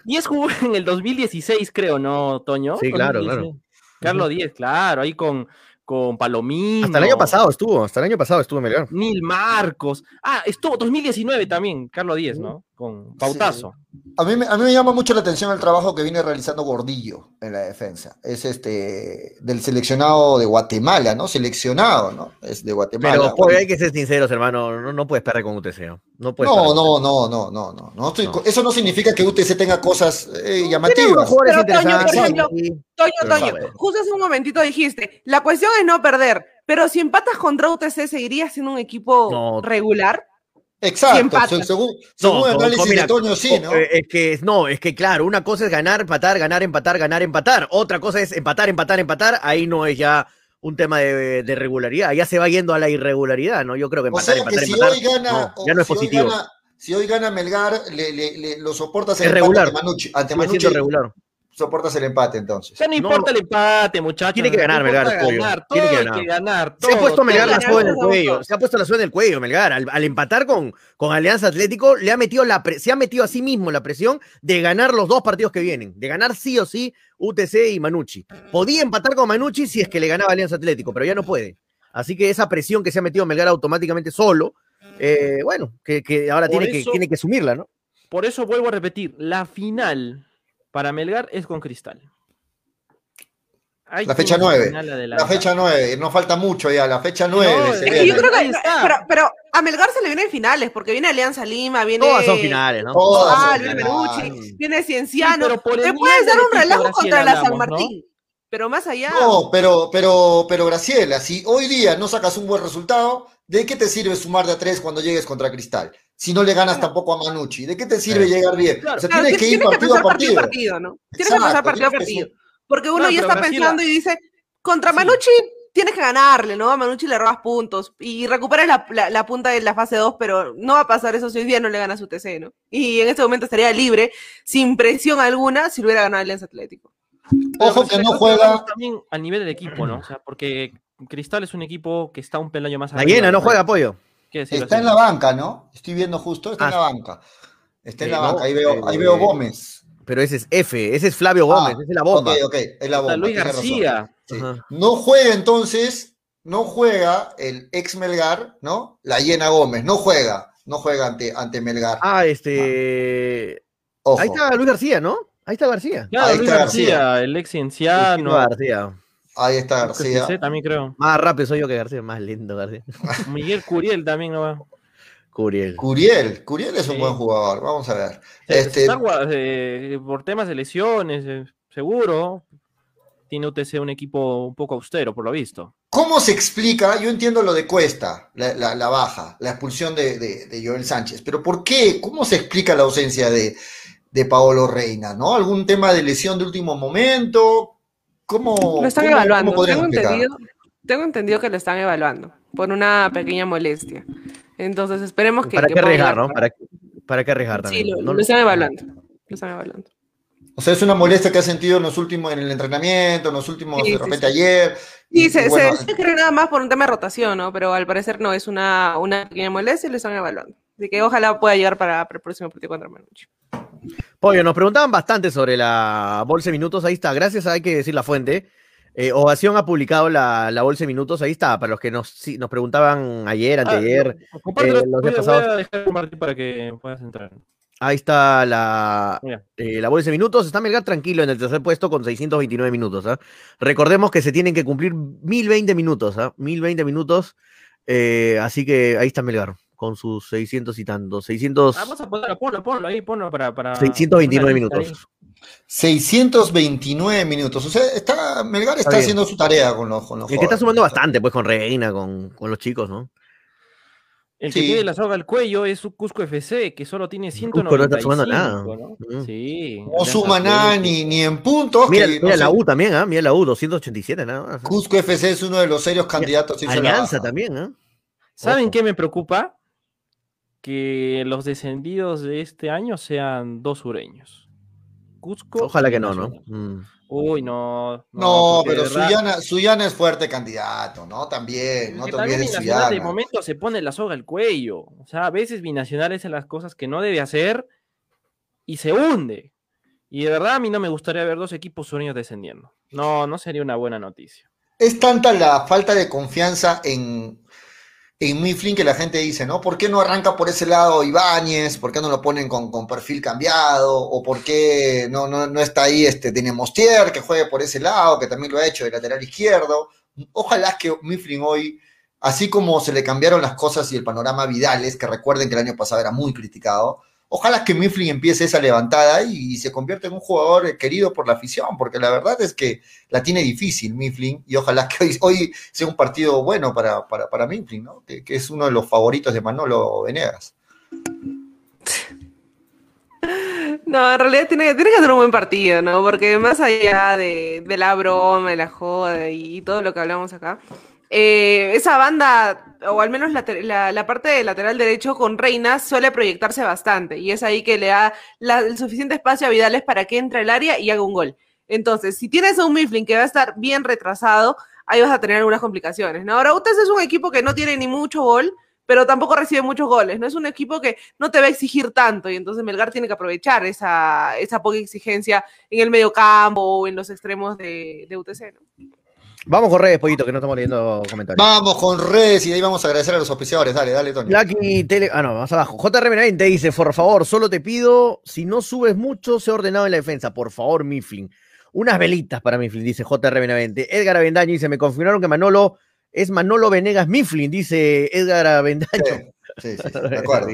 10 jugó en el 2016, creo, ¿no, Toño? Sí, claro, claro. Carlos Díez, claro, ahí con, con Palomino. Hasta el año pasado estuvo, hasta el año pasado estuvo en Melgar. Nil Marcos. Ah, estuvo 2019 también, Carlos Díez, ¿no? Con Pautazo. Sí. A, mí, a mí me llama mucho la atención el trabajo que viene realizando Gordillo en la defensa. Es este del seleccionado de Guatemala, ¿no? Seleccionado, ¿no? Es de Guatemala. Pero pues, hay que ser sinceros, hermano. No, no puedes perder con UTC. No, puedes no, no, no, no, no, no, no, estoy, no. Eso no significa que UTC tenga cosas eh, llamativas. Pero, Toño, por ejemplo, Toño, Toño, justo hace un momentito dijiste, la cuestión es no perder, pero si empatas contra UTC, ¿seguirías siendo un equipo No. regular? Exacto, según, según No, el análisis mira, de Toño, sí, ¿no? eh, Es que no, es que claro, una cosa es ganar, empatar, ganar, empatar, ganar, empatar. Otra cosa es empatar, empatar, empatar. Ahí no es ya un tema de, de regularidad, ya se va yendo a la irregularidad, ¿no? Yo creo que O empatar, sea, que empatar, si empatar. hoy gana, no, ya no es si hoy positivo. gana- si hoy gana Melgar, le, le- le- lo soportas Es el regular. ante Manucci. Ante Manucci regular. Soportas el empate entonces. Ya no importa el empate, muchachos. Tiene que ganar, no Melgar, Tiene que hay ganar. que ganar. Se ha puesto Melgar la soga en el cuello. Se ha puesto la soga en el cuello, Melgar. Al, al empatar con, con Alianza Atlético, le ha metido la pre- se ha metido a sí mismo la presión de ganar los dos partidos que vienen. De ganar sí o sí UTC y Manucci. Podía empatar con Manucci si es que le ganaba Alianza Atlético, pero ya no puede. Así que esa presión que se ha metido Melgar automáticamente solo, eh, bueno, que, que ahora Por tiene que, tiene que asumirla, ¿no? Por eso vuelvo a repetir, la final para Melgar es con Cristal. Hay La fecha una 9. final La fecha 9, no falta mucho ya, la fecha 9. No, se es que yo creo que. Ahí está. Pero, pero a Melgar se le vienen finales, porque viene Alianza Lima, viene. Todas son finales, ¿no? Todas Ah, son viene finales. Menucci, viene Cienciano. Sí, pero Te puedes dar un relajo contra la San. Martín. Pero más allá. No, pero, pero, pero Graciela, si hoy día no sacas un buen resultado, ¿de qué te sirve sumar de a tres cuando llegues contra Cristal? Si no le ganas tampoco a Manucci, ¿de qué te sirve llegar bien? Claro. o sea, Claro, tienes que ir tienes partido a pensar partido partido. a partido, ¿no? Tienes que Exacto, pasar partido a tienes que partido. Porque uno Claro, ya está Graciela- pensando y dice, contra Sí. Manucci tienes que ganarle, ¿no? A Manucci le robas puntos y recuperas la, la- la punta de la fase 2, pero no va a pasar eso si hoy día no le ganas su TC, ¿no? Y en este momento estaría libre, sin presión alguna, si lo hubiera ganado el Alianza Atlético. Ojo que Pero no juega. También al nivel del equipo, ¿no? O sea, porque Cristal es un equipo que está un peldaño más La arriba, llena, no juega apoyo. Está así. en la banca, ¿no? Estoy viendo justo, está en Ah, la banca. Está en eh, la no, banca, ahí veo, ahí eh, veo Gómez. Pero ese es F, ese es Flavio Gómez, Ah, ese es la bomba. Ok, ok, es la bomba. Luis tiene razón. García. Sí. No juega entonces, no juega el ex Melgar, ¿no? La llena Gómez, no juega, no juega ante, ante Melgar. Ah, este. Ojo. Ahí está Luis García, ¿no? Ahí está García. Claro, Ahí Luis está García, García. el ex cienciano. García. Ahí está García. Sí, también creo. Más rápido soy yo que García, más lindo García. Miguel Curiel también no va. Curiel. Curiel, Curiel es un buen jugador, vamos a ver. Se- Este, eh, por temas de lesiones, eh, seguro. Tiene UTC un equipo un poco austero, por lo visto. ¿Cómo se explica? Yo entiendo lo de Cuesta, la, la- la baja, la expulsión de, de- de Joel Sánchez, pero ¿por qué? ¿Cómo se explica la ausencia de, de Paolo Reina? ¿No? ¿Algún tema de lesión de último momento? ¿Cómo, Lo están cómo- evaluando. cómo Tengo entendido, tengo entendido que lo están evaluando por una pequeña molestia. Entonces esperemos que. ¿Para que qué arriesgar, no? ¿Para, para qué arriesgar Sí, también? lo, No- lo están evaluando. Lo están evaluando. O sea, es una molestia que ha sentido en los últimos, en el entrenamiento, en los últimos, Sí, de sí, repente sí. ayer. Sí, y- se, bueno, se, se cree nada más por un tema de rotación, ¿no? Pero al parecer no, es una, una pequeña molestia y lo están evaluando. Así que ojalá pueda llegar para, para el próximo partido contra Manucci. Pollo, nos preguntaban bastante sobre la bolsa de minutos. Ahí está, gracias, hay que decir la fuente. Eh, Ovación ha publicado la, la bolsa de minutos. Ahí está, para los que nos, sí, nos preguntaban ayer, anteayer. Ah, compártelo, eh, los días a- voy pasados. a dejar compartir para que puedas entrar. Ahí está la, eh, la bolsa de minutos. Está Melgar tranquilo en el tercer puesto con 629 minutos. ¿ah? Recordemos que se tienen que cumplir 1020 minutos. ¿ah? 1020 minutos. eh, así que ahí está Melgar con sus 600 y tantos. 600, Ah, vamos a ponerlo, ponlo, ponlo ahí, ponlo para. para 629 poner la lista ahí. minutos. 629 minutos. O sea, está, Melgar está, haciendo su tarea con los, con los El que está sumando bastante, pues, con Reina, con, con los chicos, ¿no? El que Sí. tiene la soga al cuello es su Cusco FC, que solo tiene Cusco no 195. está sumando nada. ¿no? Mm. Sí. No suma nada ni, ni en puntos. Mira, que, no mira la U también, ¿ah? Mira la U, 287 nada más. ¿ah? Cusco FC es uno de los serios candidatos. la Alianza también, ¿ah? ¿Saben Ojo. qué me preocupa? Que los descendidos de este año sean dos sureños. Cusco. Ojalá que no, ¿no? Mm. Uy, no. No, pero Suyana, Suyana es fuerte candidato, ¿no? También, no te también olvides de Binacional de Suyana. momento se pone la soga al cuello. O sea, a veces Binacional hace las cosas que no debe hacer y se hunde. Y de verdad a mí no me gustaría ver dos equipos sureños descendiendo. No, no sería una buena noticia. Es tanta la falta de confianza en, en Mifflin que la gente dice, ¿no? ¿Por qué no arranca por ese lado Ibáñez? ¿Por qué no lo ponen con, con perfil cambiado? ¿O por qué no, no, no está ahí este Denemostier que juegue por ese lado, que también lo ha hecho de lateral izquierdo? Ojalá que Mifflin hoy, así como se le cambiaron las cosas y el panorama Vidales, que recuerden que el año pasado era muy criticado, ojalá que Mifflin empiece esa levantada y, se convierta en un jugador querido por la afición, porque la verdad es que la tiene difícil Mifflin y ojalá que hoy, sea un partido bueno para, para, para Mifflin, ¿no? que, es uno de los favoritos de Manolo Venegas. No, en realidad tiene, tiene que ser un buen partido, ¿no? Porque más allá de, de la broma, de la joda y todo lo que hablamos acá, eh, esa banda, o al menos la, te- la- la parte de lateral derecho con Reina, suele proyectarse bastante. Y es ahí que le da el suficiente espacio a Vidales para que entre al área y haga un gol. Entonces, si tienes a un Mifflin que va a estar bien retrasado, ahí vas a tener algunas complicaciones. Ahora, UTES es un equipo que no tiene ni mucho gol, pero tampoco recibe muchos goles, ¿no? Es un equipo que no te va a exigir tanto y entonces Melgar tiene que aprovechar esa, esa poca exigencia en el medio campo o en los extremos de, de UTC. Vamos con redes, pollito, que no estamos leyendo comentarios. Vamos con redes y de ahí vamos a agradecer a los auspiciadores. Dale, dale, Tony. Lucky Tele. Ah, no, más abajo. JRM20 dice: Por favor, solo te pido, si no subes mucho, sé ordenado en la defensa. Por favor, Mifflin. Unas velitas para Mifflin, dice JRM20. Edgar Avendaño dice: Me confirmaron que Manolo es Manolo Venegas Mifflin, dice Edgar Avendaño. Sí, sí, sí, de acuerdo.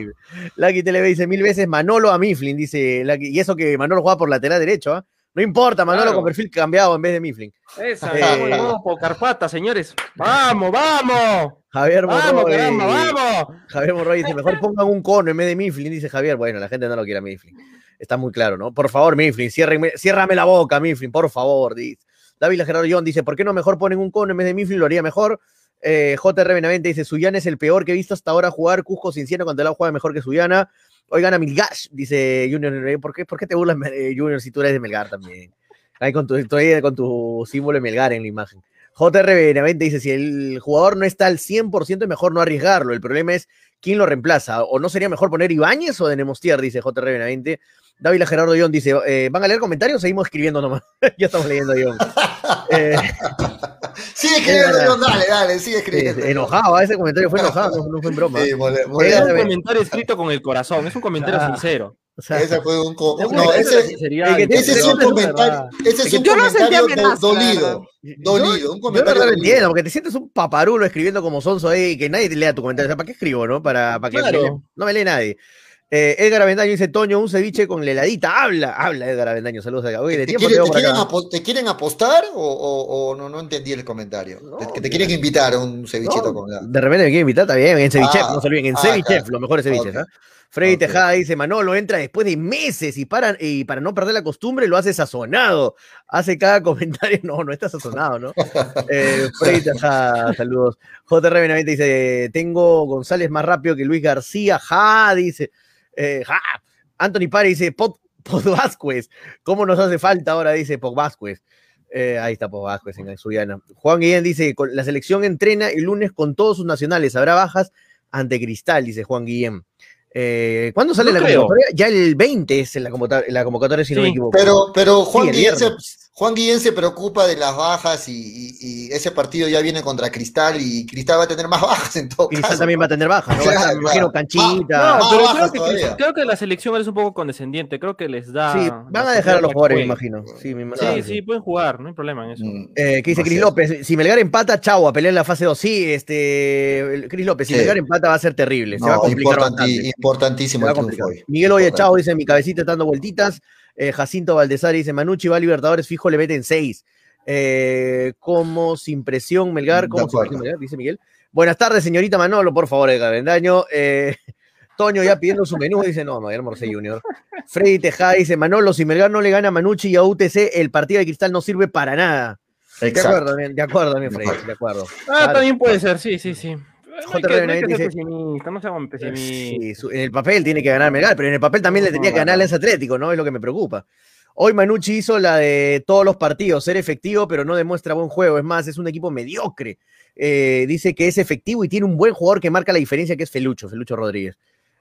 Lucky Tele dice mil veces Manolo a Mifflin, dice Lucky. Y eso que Manolo juega por lateral derecho, ¿ah? No importa, Manolo Claro. con perfil cambiado en vez de Mifflin. Esa, Eh, estamos en modo Pocarpata, señores. ¡Vamos, vamos! Javier ¡Vamos, Monroy. caramba, vamos! Javier Monroy dice, mejor pongan un cono en vez de Mifflin, dice Javier. Bueno, la gente no lo quiere a Mifflin. Está muy claro, ¿no? Por favor, Mifflin, ciérrame la boca, Mifflin, por favor, dice. David Gerardo John dice, ¿por qué no mejor ponen un cono en vez de Mifflin? Lo haría mejor. Eh, JR Benavente dice, Suyana es el peor que he visto hasta ahora jugar. Cusco Cinciano cuando el juega mejor que Suyana. Hoy gana Milgash, dice Junior. ¿Por qué, por qué te burlas, eh, Junior, si tú eres de Melgar también? Ahí con tu, estoy con tu símbolo de Melgar en la imagen. JR Benavente dice, si el jugador no está al 100% es mejor no arriesgarlo. El problema es quién lo reemplaza. ¿O no sería mejor poner Ibáñez o de Nemostier? Dice JR Benavente. Dávila Gerardo John dice, eh, ¿van a leer comentarios o seguimos escribiendo nomás? ya estamos leyendo, John. Eh, Sigue escribiendo, Eh, dale, dale, sigue escribiendo. eh, enojado, ese comentario fue enojado, no, no fue en broma. Sí, mole- Es un comentario escrito con el corazón, es un comentario Ah. sincero. O sea, Ese fue un. co- No, ese, es un no comentario. Ese es un Yo no comentario do- amenaza, la dolido. Dolido, un Yo comentario verdad lo dolido. entiendo, porque te sientes un paparulo escribiendo como sonso ahí y que nadie te lea tu comentario. O sea, ¿para qué escribo, no? Para, para que Claro. no me lee nadie. Eh, Edgar Avendaño dice, Toño, un ceviche con la heladita. Habla, habla Edgar Avendaño, saludos acá. Oye, de ¿Te, quieren, te acá. te quieren apostar o, o- o no, no entendí el comentario? No, Te- que te quieren invitar a un cevichito No, con la. De repente me quieren invitar, está bien, en Cevichef, Ah, no se olviden, en ah, Cevichef, claro. los mejores ceviches. Ok. ¿ah? Freddy Ok. Tejada dice, Manolo entra después de meses y para, y para no perder la costumbre lo hace sazonado. Hace cada comentario, no, no está sazonado, ¿no? Eh, Freddy Tejada, saludos. JR Benavente dice, tengo González más rápido que Luis García, ja, dice, eh, ja. Anthony Pare dice, Pod, Pod Vázquez, ¿cómo nos hace falta ahora? Dice Pod Vázquez. Eh, ahí está Pod Vázquez en Suyana. Juan Guillén dice, la selección entrena el lunes con todos sus nacionales, habrá bajas ante Cristal, dice Juan Guillén. Eh, ¿Cuándo sale No la creo. convocatoria? Ya el 20 es la convocatoria, la convocatoria si no me equivoco. Pero, pero Juan, Sí, Guillén se. Juan Guillén se preocupa de las bajas y, y- y ese partido ya viene contra Cristal y Cristal va a tener más bajas en todo Cristal caso. también va a tener bajas, ¿no? Va a estar, Claro, me imagino, claro. canchita. No, más pero creo que, todavía. creo que la selección es un poco condescendiente. Creo que les da. sí, van a dejar a los jugadores, me imagino. Sí, me imagino. Sí, sí, pueden jugar, no hay problema en eso. Mm. Eh, ¿Qué dice Cris. López? Si Melgar empata, chau, a pelear en la fase 2. Sí, este, Cris López, si Sí. Melgar empata va a ser terrible. Se va a No, complicar importanti- bastante. Se importantísimo va a el triunfo complicar. hoy. Miguel Oye, chao, dice mi cabecita está dando vueltitas. Eh, Jacinto Valdesari dice Manucci va a Libertadores, fijo, le meten 6. Eh, como sin presión, Melgar, como sin presión, Melgar, dice Miguel. Buenas tardes, señorita Manolo, por favor, Edgar Bendaño. Eh, Toño ya pidiendo su menú, dice, no, Mayer Morse Junior. Freddy Tejada dice, Manolo, si Melgar no le gana a Manucci y a UTC, el partido de cristal no sirve para nada. De acuerdo, de acuerdo, De Freddy, acuerdo. de acuerdo. Ah, Claro. también puede ser, sí, sí, sí. No hay que, no pesimista, no seamos pesimistas. Sí, en el papel tiene que ganar Melgar, pero en el papel también le tendría que ganar Alianza Atlético, ¿no? Es lo que me preocupa. Hoy Manucci hizo la de todos los partidos, ser efectivo, pero no demuestra buen juego. Es más, es un equipo mediocre. Eh, dice que es efectivo y tiene un buen jugador que marca la diferencia, que es Felucho, Felucho Rodríguez.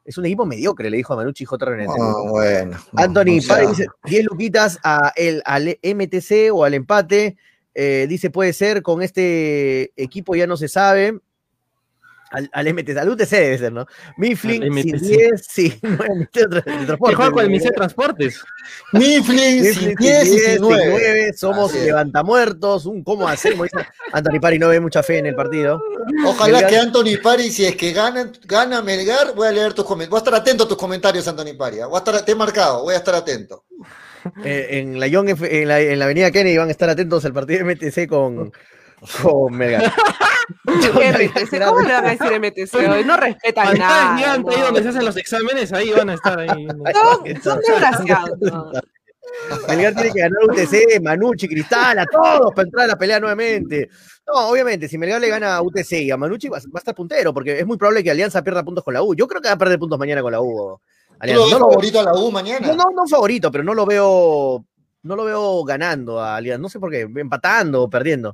Es un equipo mediocre, le dijo a Manucci J. René. Oh, bueno. Anthony dice 10 luquitas a el, al MTC o al empate. Eh, dice, puede ser, con este equipo ya no se sabe. Al, al MTC, al UTC debe ser, ¿no? Mifflin, sin 10, sí, no, el de transporte. juega con el Ministerio de Transportes? Mifflin, sin 10 y sin 9. Somos levantamuertos, un cómo hacemos. Anthony Pari no ve mucha fe en el partido. Ojalá Melgar. que Anthony Pari, si es que gana, gana Melgar, voy a leer tus comentarios. Voy a estar atento a tus comentarios, Anthony Pari. ¿eh? Voy a estar, te he marcado, voy a estar atento. Eh, en, la Young F, en, la, en la avenida Kennedy van a estar atentos al partido de MTC con, Melgar. MTC, ¿Cómo le van a decir MTC hoy? No respetan Ahí nada. están, ahí donde se hacen los exámenes, ahí van a estar ahí. Son, son desgraciados. ¿no? Melgar tiene que ganar UTC, Manucci, Cristal, a todos para entrar a la pelea nuevamente. No, obviamente, si Melgar le gana a UTC y a Manucci va, va a estar puntero, porque es muy probable que Alianza pierda puntos con la U. Yo creo que va a perder puntos mañana con la U. ¿Tú lo ves No lo- favorito a la U mañana? No, no, no favorito, pero no lo veo, no lo veo ganando a Alianza. No sé por qué, empatando o perdiendo.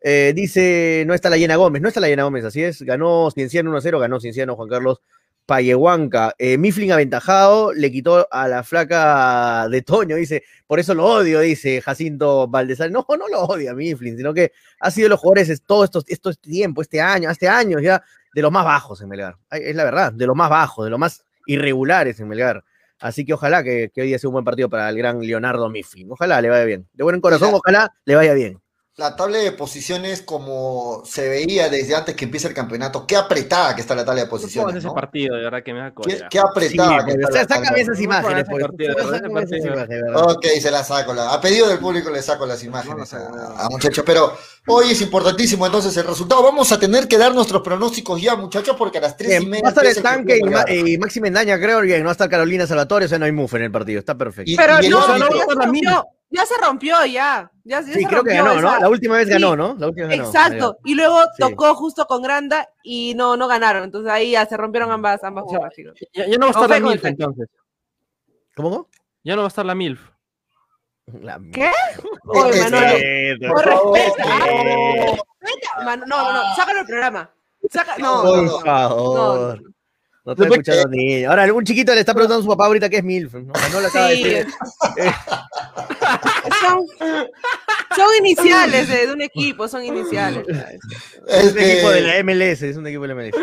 Eh, dice, no está la Llena Gómez, no está la Llena Gómez, así es. Ganó Cienciano 1-0, ganó Cienciano Juan Carlos Payehuanca. Eh, Mifflin aventajado, le quitó a la flaca de Toño, dice, por eso lo odio, dice Jacinto Valdezal. No, no lo odia Mifflin, sino que ha sido de los jugadores es- todo esto, esto este tiempo, este año, este año ya, de los más bajos en Melgar. Es la verdad, de los más bajos, de los más irregulares en Melgar. Así que ojalá que, que hoy día sea un buen partido para el gran Leonardo Mifflin. Ojalá le vaya bien. De buen corazón, ojalá le vaya bien. La tabla de posiciones, como se veía desde antes que empiece el campeonato, qué apretada que está la tabla de No posiciones, ese ¿no? partido, de verdad que me da Qué, qué apretada que Sí, está o sea, sácame esas No imágenes, pues. partido, Sácame esas verdad. Ok, se la saco. la- a pedido del público le saco las imágenes No, no, no, a, a muchachos. Pero hoy es importantísimo entonces el resultado. Vamos a tener que dar nuestros pronósticos ya, muchachos, porque a las tres y media va a estar el tanque y, y Maxi Mendaña, creo, y no va a estar Carolina Salvatore, o sea, no hay mufe en el partido. Está perfecto. Y- Pero y el no, árbitro- no, ya se rompió. Ya ya. Ya, sí, se creo que rompió ganó, ¿no? La última vez Sí, ganó, ¿no? La última vez ganó. Exacto. Y luego Sí. tocó justo con Granda y no, no ganaron. Entonces ahí ya se rompieron ambas, ambas formas, chicos. Ya, ya no va a estar la MILF entonces. ¿Cómo? Ya no va a estar la MILF. La- ¿Qué? Oye, Manolo, por respeto. Man- No, no, no, sácalo del programa. Saca, no, Por no, no. favor. No, No estoy escuchando ni. Ahora, algún chiquito le está preguntando a su papá ahorita qué es MILF. No, no lo acaba de Sí. decir. Son, son iniciales de, de un equipo, son iniciales. Es un Este, equipo de la MLS, es un equipo de la MLS.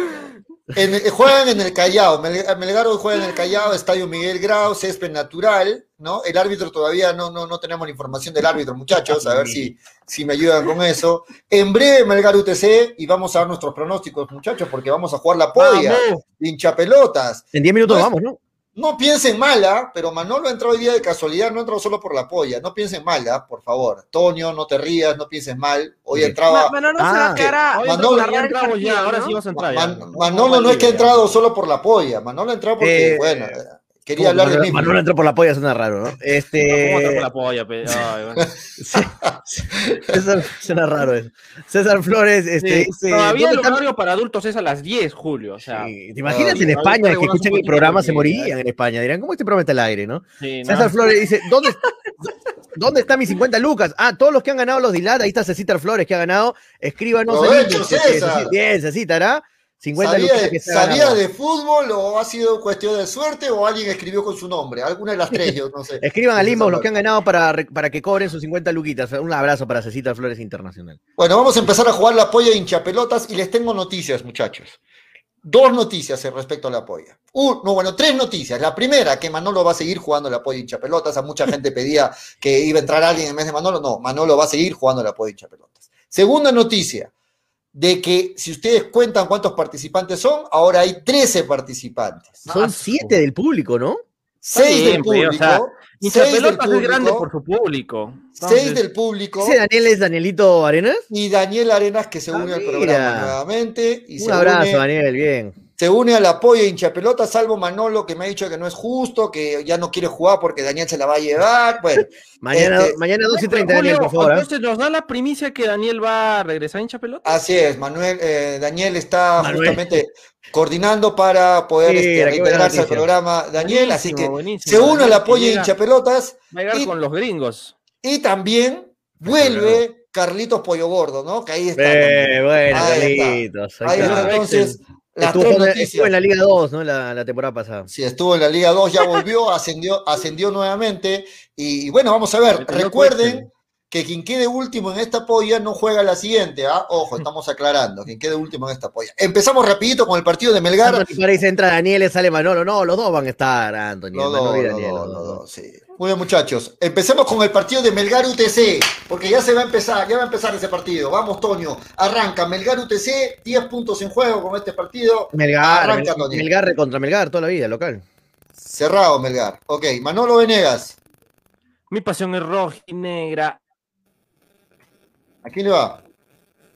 En- juegan en el Callao. Mel- Melgar hoy juega en el Callao, Estadio Miguel Grau, césped natural, ¿no? El árbitro todavía no, no, no tenemos la información del árbitro, muchachos, a ver si, si me ayudan con eso. En breve Melgar UTC y vamos a dar nuestros pronósticos, muchachos, porque vamos a jugar la podia, Vamos. hincha pelotas. En 10 minutos Pues- vamos, ¿no? No piensen mala, pero Manolo ha entrado hoy día de casualidad, no ha entrado solo por la polla. No piensen mala, por favor. Toño, no te rías, no pienses mal. Hoy entraba. Ma- Manolo se va Ah, a quedar a Oye, Manolo, ya ahora ¿no? sí vas a entrar Manolo no es que ha entrado solo por la polla. Manolo ha entrado porque, Eh, bueno, quería hablar de Manuel, mí. Manuel entró por la polla, suena raro, ¿no? ¿Cómo Este. atrapó la polla? pe? Ay, bueno. César, suena raro eso. César Flores, este, Sí, dice, Todavía el ¿dónde está- horario para adultos es a las 10, Julio. O sea, Sí, ¿Te imaginas Ah, en España que escuchan el programa se morirían en España? Dirán, ¿cómo este programa está al aire, no? sí, César no. Flores dice, ¿dónde, ¿dónde están mis 50 lucas? Ah, todos los que han ganado los Dilat, ahí está César Flores que ha ganado, escríbanos. Bien, Cecita, ¿hará? 50 ¿Sabía, de, que sabía fútbol o ha sido cuestión de suerte o alguien escribió con su nombre? Alguna de las tres, yo no sé. Escriban al inbox los que han ganado para, para que cobren sus 50 luquitas. Un abrazo para Cecita Flores Internacional. Bueno, vamos a empezar a jugar la polla de hinchapelotas y les tengo noticias, muchachos. Dos noticias respecto a la polla. No, bueno, tres noticias. La primera, que Manolo va a seguir jugando la polla de hinchapelotas. A mucha gente pedía que iba a entrar alguien en vez de Manolo. No, Manolo va a seguir jugando la polla de hinchapelotas. Segunda noticia, de que si ustedes cuentan cuántos participantes son, ahora hay 13 participantes. Son 7 del público, ¿no? 6 bien, del pues, o público. sea, seis del Hinchapelotas es grande público, por su público. seis Entonces, del público. ¿Ese Daniel es Danielito Arenas? Y Daniel Arenas que se Ah, une al programa nuevamente. Y Un se abrazo, une- Daniel, bien. Se une al apoyo de hinchapelota, salvo Manolo, que me ha dicho que no es justo, que ya no quiere jugar porque Daniel se la va a llevar. Bueno, Mañana, Este- mañana 2 y 30, Julio, Daniel, por favor. ¿ah? Entonces nos da la primicia que Daniel va a regresar hincha pelota. así es, Manuel, eh, Daniel está Manuel. justamente coordinando para poder Sí, este, al programa Daniel, así que buenísimo. se une al apoyo de llega- hinchapelotas Va a llegar y- con los gringos. y también vuelve Carlitos Pollo Gordo, ¿no? Que ahí está. Eh, bueno, Ahí. Carlitos. ahí está, entonces, las Estuvo, tres en la Liga 2, ¿no? La, la temporada pasada. Sí, estuvo en la Liga 2, ya volvió, ascendió, ascendió nuevamente. Y bueno, vamos a ver, recuerden. Que quien quede último en esta polla no juega la siguiente, ¿ah? Ojo, estamos aclarando, quien quede último en esta polla. Empezamos rapidito con el partido de Melgar. Anthony París entra Daniel, sale Manolo. No, los dos van a estar, Anthony. Los dos, y los Daniel, dos, los los dos. dos, sí. Muy bien, muchachos. Empecemos con el partido de Melgar UTC, porque ya se va a empezar, ya va a empezar ese partido. Vamos, Toño. Arranca Melgar UTC, 10 puntos en juego con este partido. Melgar, Arranca, Mel- Tony. Melgar contra Melgar toda la vida, local. Cerrado, Melgar. Ok, Manolo Venegas. Mi pasión es roja y negra. ¿A quién le va?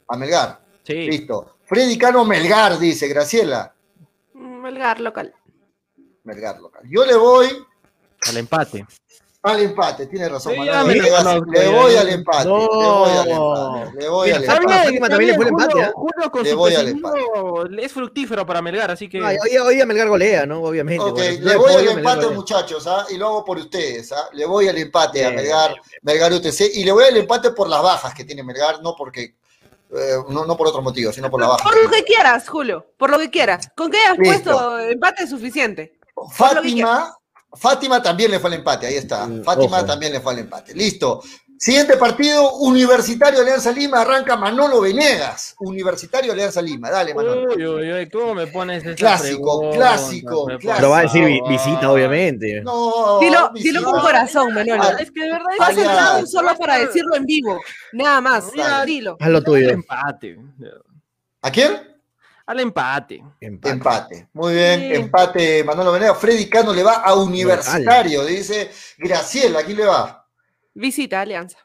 A Melgar. Sí. Listo. Freddy Cano Melgar, dice Graciela. Melgar local. Melgar local. Yo le voy Al empate. Al empate, tiene razón. Sí, Manuel le voy al empate. No. Le voy al empate. Le voy al empate. También le fue el empate, Julio. Julio con Le su voy al pesimismo es fructífero para Melgar, así que. Ay, hoy, hoy día Melgar golea, ¿no? Obviamente. Ok, bueno, le voy al empate, golea. muchachos, ¿ah? y lo hago por ustedes. ¿ah? Le voy al empate a Bien, Melgar, Melgar UTC, y le voy al empate por las bajas que tiene Melgar, no porque eh, no, no por otro motivo, sino por las bajas. Por lo que quieras, Julio. Por lo que quieras. ¿Con qué has Listo. puesto empate es suficiente? Fátima, Fátima también le fue al empate, ahí está. Mm, Fátima ojo. también le fue al empate. Listo. Siguiente partido, Universitario Alianza Lima, arranca Manolo Venegas. Universitario Alianza Lima, dale Manolo. Uy, uy, uy, ¿cómo me pones esa Clásico, pregunta? clásico, clásico. Lo va a decir visita, obviamente. No, Dilo, dilo con corazón, Manolo. Ah, Es que de verdad. Has entrado solo para decirlo en vivo. Nada más. Dilo. Haz lo tuyo. empate. ¿A quién? Al empate. Empate. Empate. Muy bien, Sí. empate Manolo Venegas. Freddy Cano le va a Universitario, dice Graciela, ¿a quién le va? Visita, Alianza.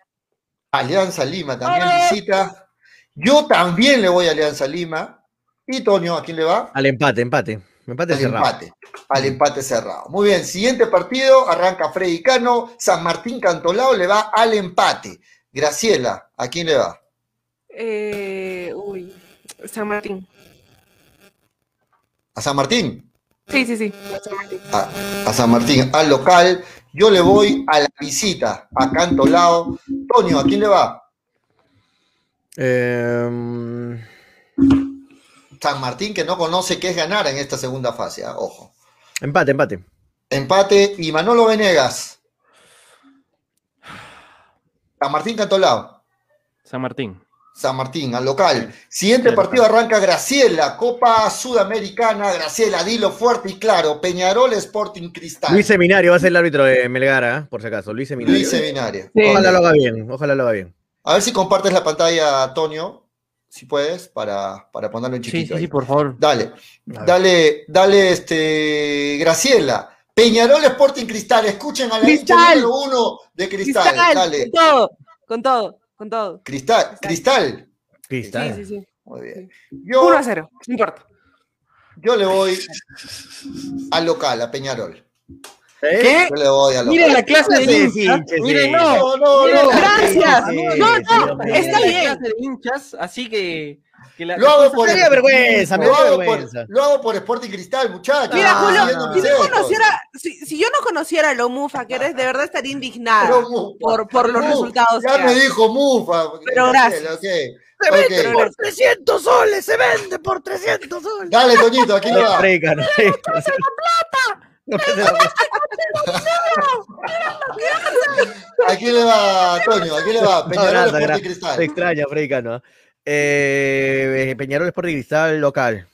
Alianza Lima también visita. Yo también le voy a Alianza Lima. Y Toño, ¿a quién le va? Al empate, empate. Empate Al cerrado. empate. Al empate cerrado. Muy bien, siguiente partido, arranca Freddy Cano, San Martín Cantolao le va al empate. Graciela, ¿a quién le va? Eh, uy. San Martín. ¿A San Martín? Sí, sí, sí. San Martín. A, a San Martín, al local. Yo le voy a la visita, a Cantolao. Toño, ¿a quién le va? Eh, San Martín que no conoce qué es ganar en esta segunda fase, ¿ah? ojo. empate, empate. Empate y Manolo Venegas. San Martín Cantolao. San Martín. San Martín, al local. Siguiente partido arranca Graciela, Copa Sudamericana. Graciela, dilo fuerte y claro. Peñarol Sporting Cristal. Luis Seminario va a ser el árbitro de Melgar, ¿ah? por si acaso. Luis Seminario. Luis Seminario. Sí. Ojalá lo haga bien, ojalá lo haga bien. A ver si compartes la pantalla, Antonio, si puedes, para, para ponerlo en Sí, chiquito. sí, sí, por favor. Dale, dale, dale, este, Graciela. Peñarol Sporting Cristal, escuchen a la número uno de Cristal. Cristal. Dale, Con todo. Con todo. Con todo. Cristal, Cristal. Cristal. Sí, sí, sí. Muy bien. Yo, 1 a 0. No importa. yo le voy al local, a Peñarol. ¿Eh? Yo le voy al Miren la local. clase de hinchas. Miren, no. No, no, Gracias. No, no, está bien. clase de hinchas, así que. Que la- Lo hago por Me vergüenza, me lo hago vergüenza. por, lo hago por Sporting Cristal, muchachos. Mira, No, Julio, no, mis si, conociera, si, si yo no conociera lo mufa que eres, de verdad estaría indignada Mufa, por, por los Mufa, resultados. Ya que me hay. dijo Mufa. Pero gracias. Se vende por 300 soles, se vende por 300 soles. Dale, Toñito, aquí le va. No. No la plata. Aquí le va, Toño, aquí le va. No, Peñarol Sporting gracias. Cristal. Se extraña, ¿no? Eh, Peñarol Sporting Cristal local.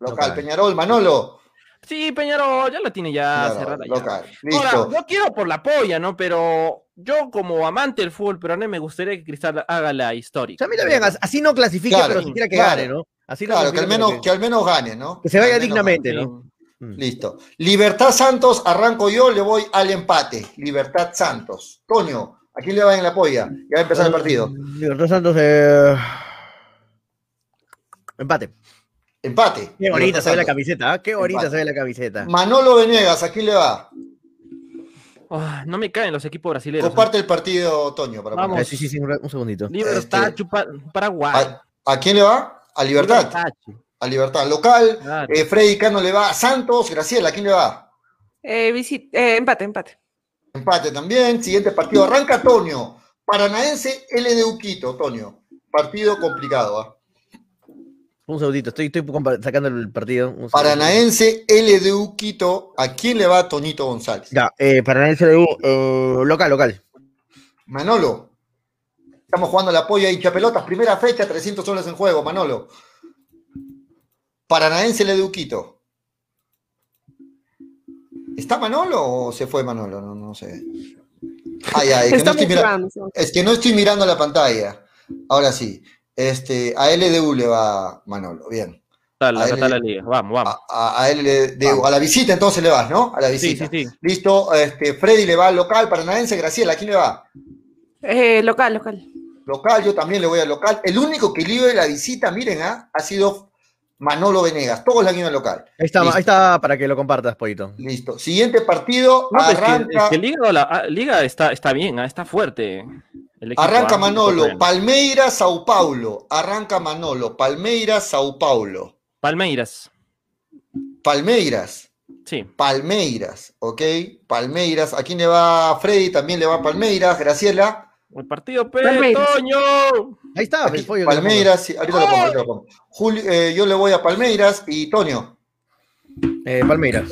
Local, Peñarol, Manolo. Sí, Peñarol, ya la tiene ya cerrada. ya. local. Ahora, Listo. yo quiero por la polla, ¿no? Pero yo, como amante del fútbol peruano, me gustaría que Cristal haga la O histórica. sea, a mí también, as- así no clasifique, Claro, pero siquiera que claro. gane, ¿no? Así no Claro, que al menos, pero que al menos gane, ¿no? que se vaya dignamente. ¿no? Mm. Listo. Libertad Santos, arranco yo, le voy al empate. Libertad Santos. Toño, ¿a quién le va en la polla? Ya va a empezar el partido. Libertad Santos, eh... empate. Empate. Qué bonita se ve la camiseta, ¿eh? qué bonita Empate. se ve la camiseta. Manolo Venegas, ¿a quién le va? Ah, no me caen los equipos brasileños. Comparte el partido, Toño. Para Vamos. Eh, sí, sí, sí, un, un segundito. Libertad, Este- chupa- Paraguay. ¿A, a quién le va? A Libertad. Libertad, A Libertad. Local. claro. Eh, Freddy Cano le va a Santos. Graciela, ¿a quién le va? Eh, visit- eh, empate, empate. Empate también. Siguiente partido. Arranca Tonio. Paranaense LDU Quito, Tonio. Partido complicado. Un segundito, estoy, estoy sacando el partido. Paranaense LDU Quito. ¿A quién le va Tonito González? Ya, eh, Paranaense de eh, local, local. Manolo. Estamos jugando la polla hincha pelotas. Primera fecha, 300 soles en juego, Manolo. Paranaense LDU Quito. ¿Está Manolo o se fue Manolo? No, no sé. Ay, ay, que no estoy mira- jugando. Es que no estoy mirando la pantalla. Ahora sí. Este, a LDU le va Manolo. Bien. La, a la liga. Vamos, vamos. A, a- a LDU. A la visita entonces le vas, ¿no? A la sí, visita. sí, sí. Listo. Este, Freddy le va al local. Paranaense. Graciela, ¿a quién le va? Eh, local, local. Local, yo también le voy al local. El único que libre la visita, miren, ¿ah? ha sido Manolo Venegas. Todos le han ido al local. Ahí está, Listo. ahí está para que lo compartas, Pollito. Listo. Siguiente partido. No, pues es que- arranca es que Liga, la- ah, Liga está, está bien, ah, está fuerte. Arranca Manolo. Palmeiras, Sao Paulo. Arranca Manolo. Palmeiras, Sao Paulo. Palmeiras. Palmeiras. Sí. Palmeiras. ¿Ok? Palmeiras. ¿A quién le va Freddy? También le va Palmeiras. Graciela. El partido P, Palmeiras. Toño. Ahí está, Aquí, el Palmeiras. sí, ahorita lo pongo. ahorita lo pongo. Julio- eh, yo le voy a Palmeiras y Tonio. pongo. Eh, Palmeiras.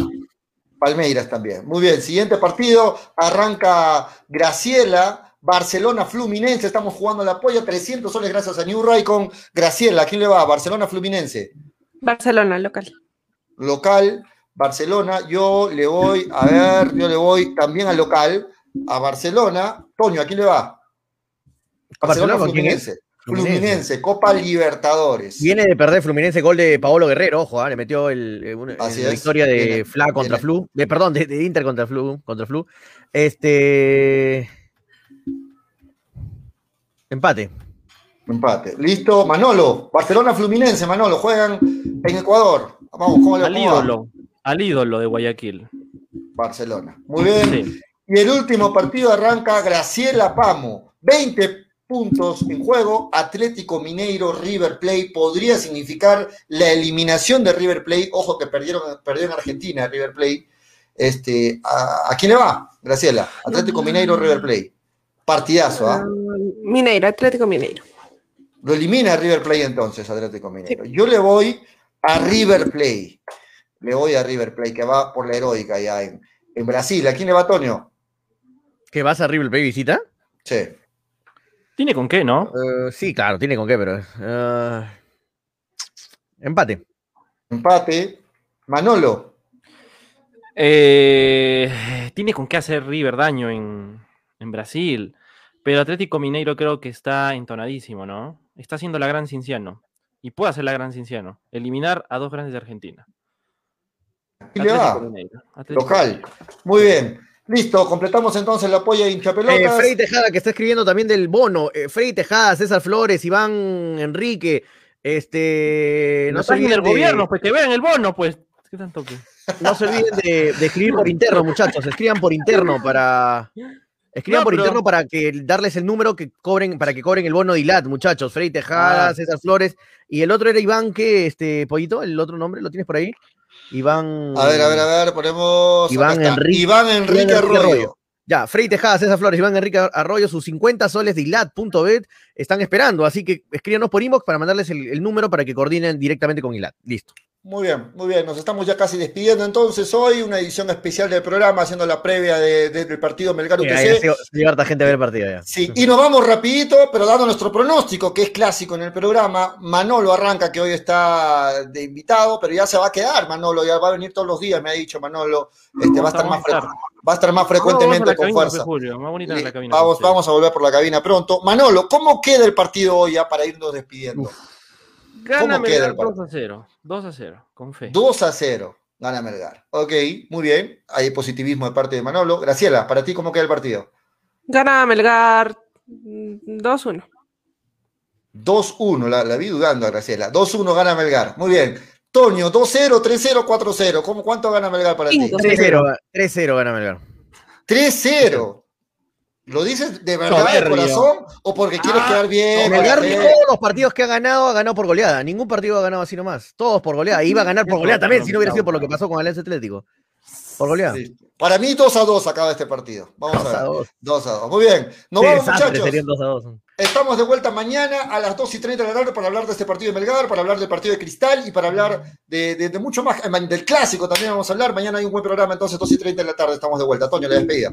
Palmeiras también. Muy bien, siguiente partido. Arranca Graciela, Barcelona Fluminense. Estamos jugando la polla. 300 soles gracias a New Ray con Graciela. ¿A quién le va? Barcelona Fluminense. Barcelona, local. Local, Barcelona. Yo le voy, a ver, yo le voy también al local, a Barcelona. Toño, ¿a quién le va? ¿A Barcelona es? Fluminense. Fluminense. Fluminense, Copa Libertadores. Viene de perder Fluminense gol de Paolo Guerrero, ojo, ah, le metió el, eh, una- Así la es. victoria de Viene- Fla contra viene- Flu, de, perdón, de, de Inter contra Flu, contra Flu. Este empate. Empate. Listo, Manolo. Barcelona Fluminense, Manolo. Juegan en Ecuador. Vamos, ¿cómo le Al cómo va? ídolo. Al ídolo de Guayaquil. Barcelona. Muy bien. Sí. Y el último partido arranca Graciela Pamo. 20 puntos en juego. Atlético Mineiro, River Plate. Podría significar la eliminación de River Plate. Ojo que perdieron, perdió en Argentina River Plate. Este, ¿a, a quién le va, Graciela? Atlético Mineiro, River Plate. Partidazo, ¿ah? Ah, Mineiro, Atlético Mineiro. Lo elimina River Plate entonces, Atlético Mineiro. Yo le voy a River Plate. Le voy a River Plate, que va por la heroica ya en, en Brasil. ¿A quién le va, Antonio? ¿Qué vas a River Plate visita? Sí. Tiene con qué, ¿no? Eh, sí, claro, tiene con qué, pero eh, empate. Empate. Manolo. Eh, tiene con qué hacer River daño en, en Brasil. Pero Atlético Mineiro creo que está entonadísimo, ¿no? Está haciendo la gran Cinciano. Y puede hacer la gran Cinciano. Eliminar a dos grandes de Argentina. ¿Y le va? Mineiro. Atlético Local. Mineiro. Muy bien. Listo, completamos entonces la polla de Eh, hinchapelotas. Freddy Tejada, que está escribiendo también del bono. Eh, Freddy Tejada, César Flores, Iván Enrique. Este. No No se olviden del de, gobierno, pues que vean el bono, pues. ¿Qué tanto que? no se olviden de, de escribir por interno, muchachos. Escriban por interno para. Escriban No, por pero- interno para que darles el número que cobren, para que cobren el bono de ILAT, muchachos. Freddy Tejada, Ah. César Flores. Y el otro era Iván, que este, Pollito, el otro nombre, ¿lo tienes por ahí? Iván. A ver, a ver, a ver, ponemos. Iván. Enrique- Iván Enrique Arroyo. Arroyo. Ya, Freddy Tejada, César Flores, Iván Enrique Arroyo, sus 50 soles de ILAT.bet están esperando, así que escríbanos por inbox para mandarles el, el número para que coordinen directamente con ILAT. Listo. Muy bien, muy bien. Nos estamos ya casi despidiendo entonces hoy. Una edición especial del programa haciendo la previa de- de- del partido Melgar UTC. lleva harta gente a ver el partido ya. Sí, y nos vamos rapidito, pero dando nuestro pronóstico, que es clásico en el programa. Manolo arranca, que hoy está de invitado, pero ya se va a quedar, Manolo, ya va a venir todos los días, me ha dicho Manolo. Este, va, a estar más Vamos a fre- va a estar más frecuentemente con cabina, fuerza. Julio, más bonita en la cabina. Vamos, Sí. vamos a volver por la cabina pronto. Manolo, ¿cómo queda el partido hoy ya para irnos despidiendo? Gana ¿Cómo queda el Melgar partido? 2 a 0. 2 a 0, con fe. 2 a 0, gana Melgar. Ok, muy bien. Hay positivismo de parte de Manolo. Graciela, para ti, ¿cómo queda el partido? Gana Melgar mm, 2-1. 2-1, la, la vi dudando a Graciela. 2-1 gana Melgar. Muy bien. Toño, 2-0, 3-0, 4-0. ¿Cómo, ¿Cuánto gana Melgar para ti? 3-0, 3-0 gana Melgar. 3-0. ¿Lo dices de verdad, de corazón? ¿O porque quieres Ah, quedar bien? Melgar, todos los partidos que ha ganado, ha ganado por goleada. Ningún partido ha ganado así nomás. Todos por goleada. Iba a ganar por goleada también, si no hubiera sido por lo que pasó con Alianza Atlético. Por goleada. Sí. Para mí 2 a 2 acaba este partido. Vamos Dos a ver. dos. 2 a 2. Muy bien. Nos Qué vamos, muchachos. serían 2 a 2. Estamos de vuelta mañana a las 2 y 30 de la tarde para hablar de este partido de Melgar, para hablar del partido de Cristal y para hablar de, de- de mucho más. eh, Del clásico también vamos a hablar. Mañana hay un buen programa, entonces 2 y 30 de la tarde estamos de vuelta. Toño, la despedida.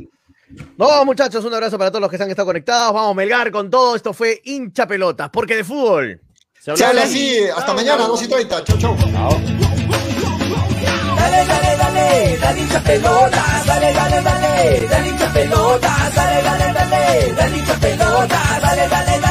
No, muchachos, un abrazo para todos los que se han estado conectados. Vamos, Melgar, con todo. Esto fue hincha pelotas, porque de fútbol. Se Se habla así. Hasta mañana, 2 y 30. Chau, chau. Dale, dale, dale, dale hincha pelota, dale, dale, dale, dale hincha pelota, dale, dale, dale, dale hincha pelota, dale, dale, dale.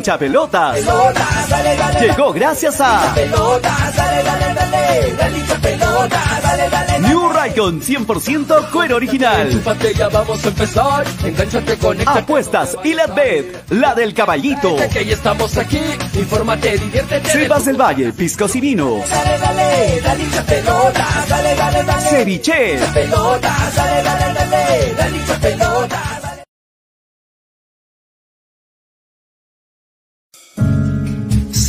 Hincha pelotas. Llegó gracias a pelota, dale, dale, dale, dale hincha pelota, dale, dale, dale. New Raycon 100% cuero original. Vamos a empezar. Apuestas y la bet, la del caballito. Que ya estamos aquí. Infórmate, diviértete. Cepas del Valle, piscos y vinos. Dale, dale, dale hincha pelota, dale, dale, dale. Ceviche. Pelota, dale, dale, dale, dale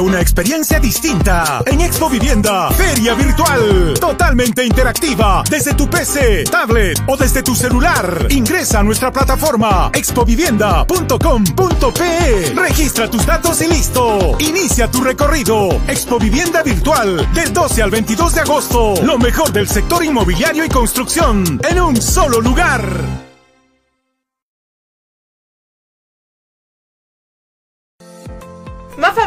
Una experiencia distinta en Expo Vivienda, feria virtual, totalmente interactiva, desde tu PC, tablet o desde tu celular. Ingresa a nuestra plataforma expovivienda.com.pe. Registra tus datos y listo. Inicia tu recorrido. Expo Vivienda virtual del 12 al 22 de agosto. Lo mejor del sector inmobiliario y construcción en un solo lugar.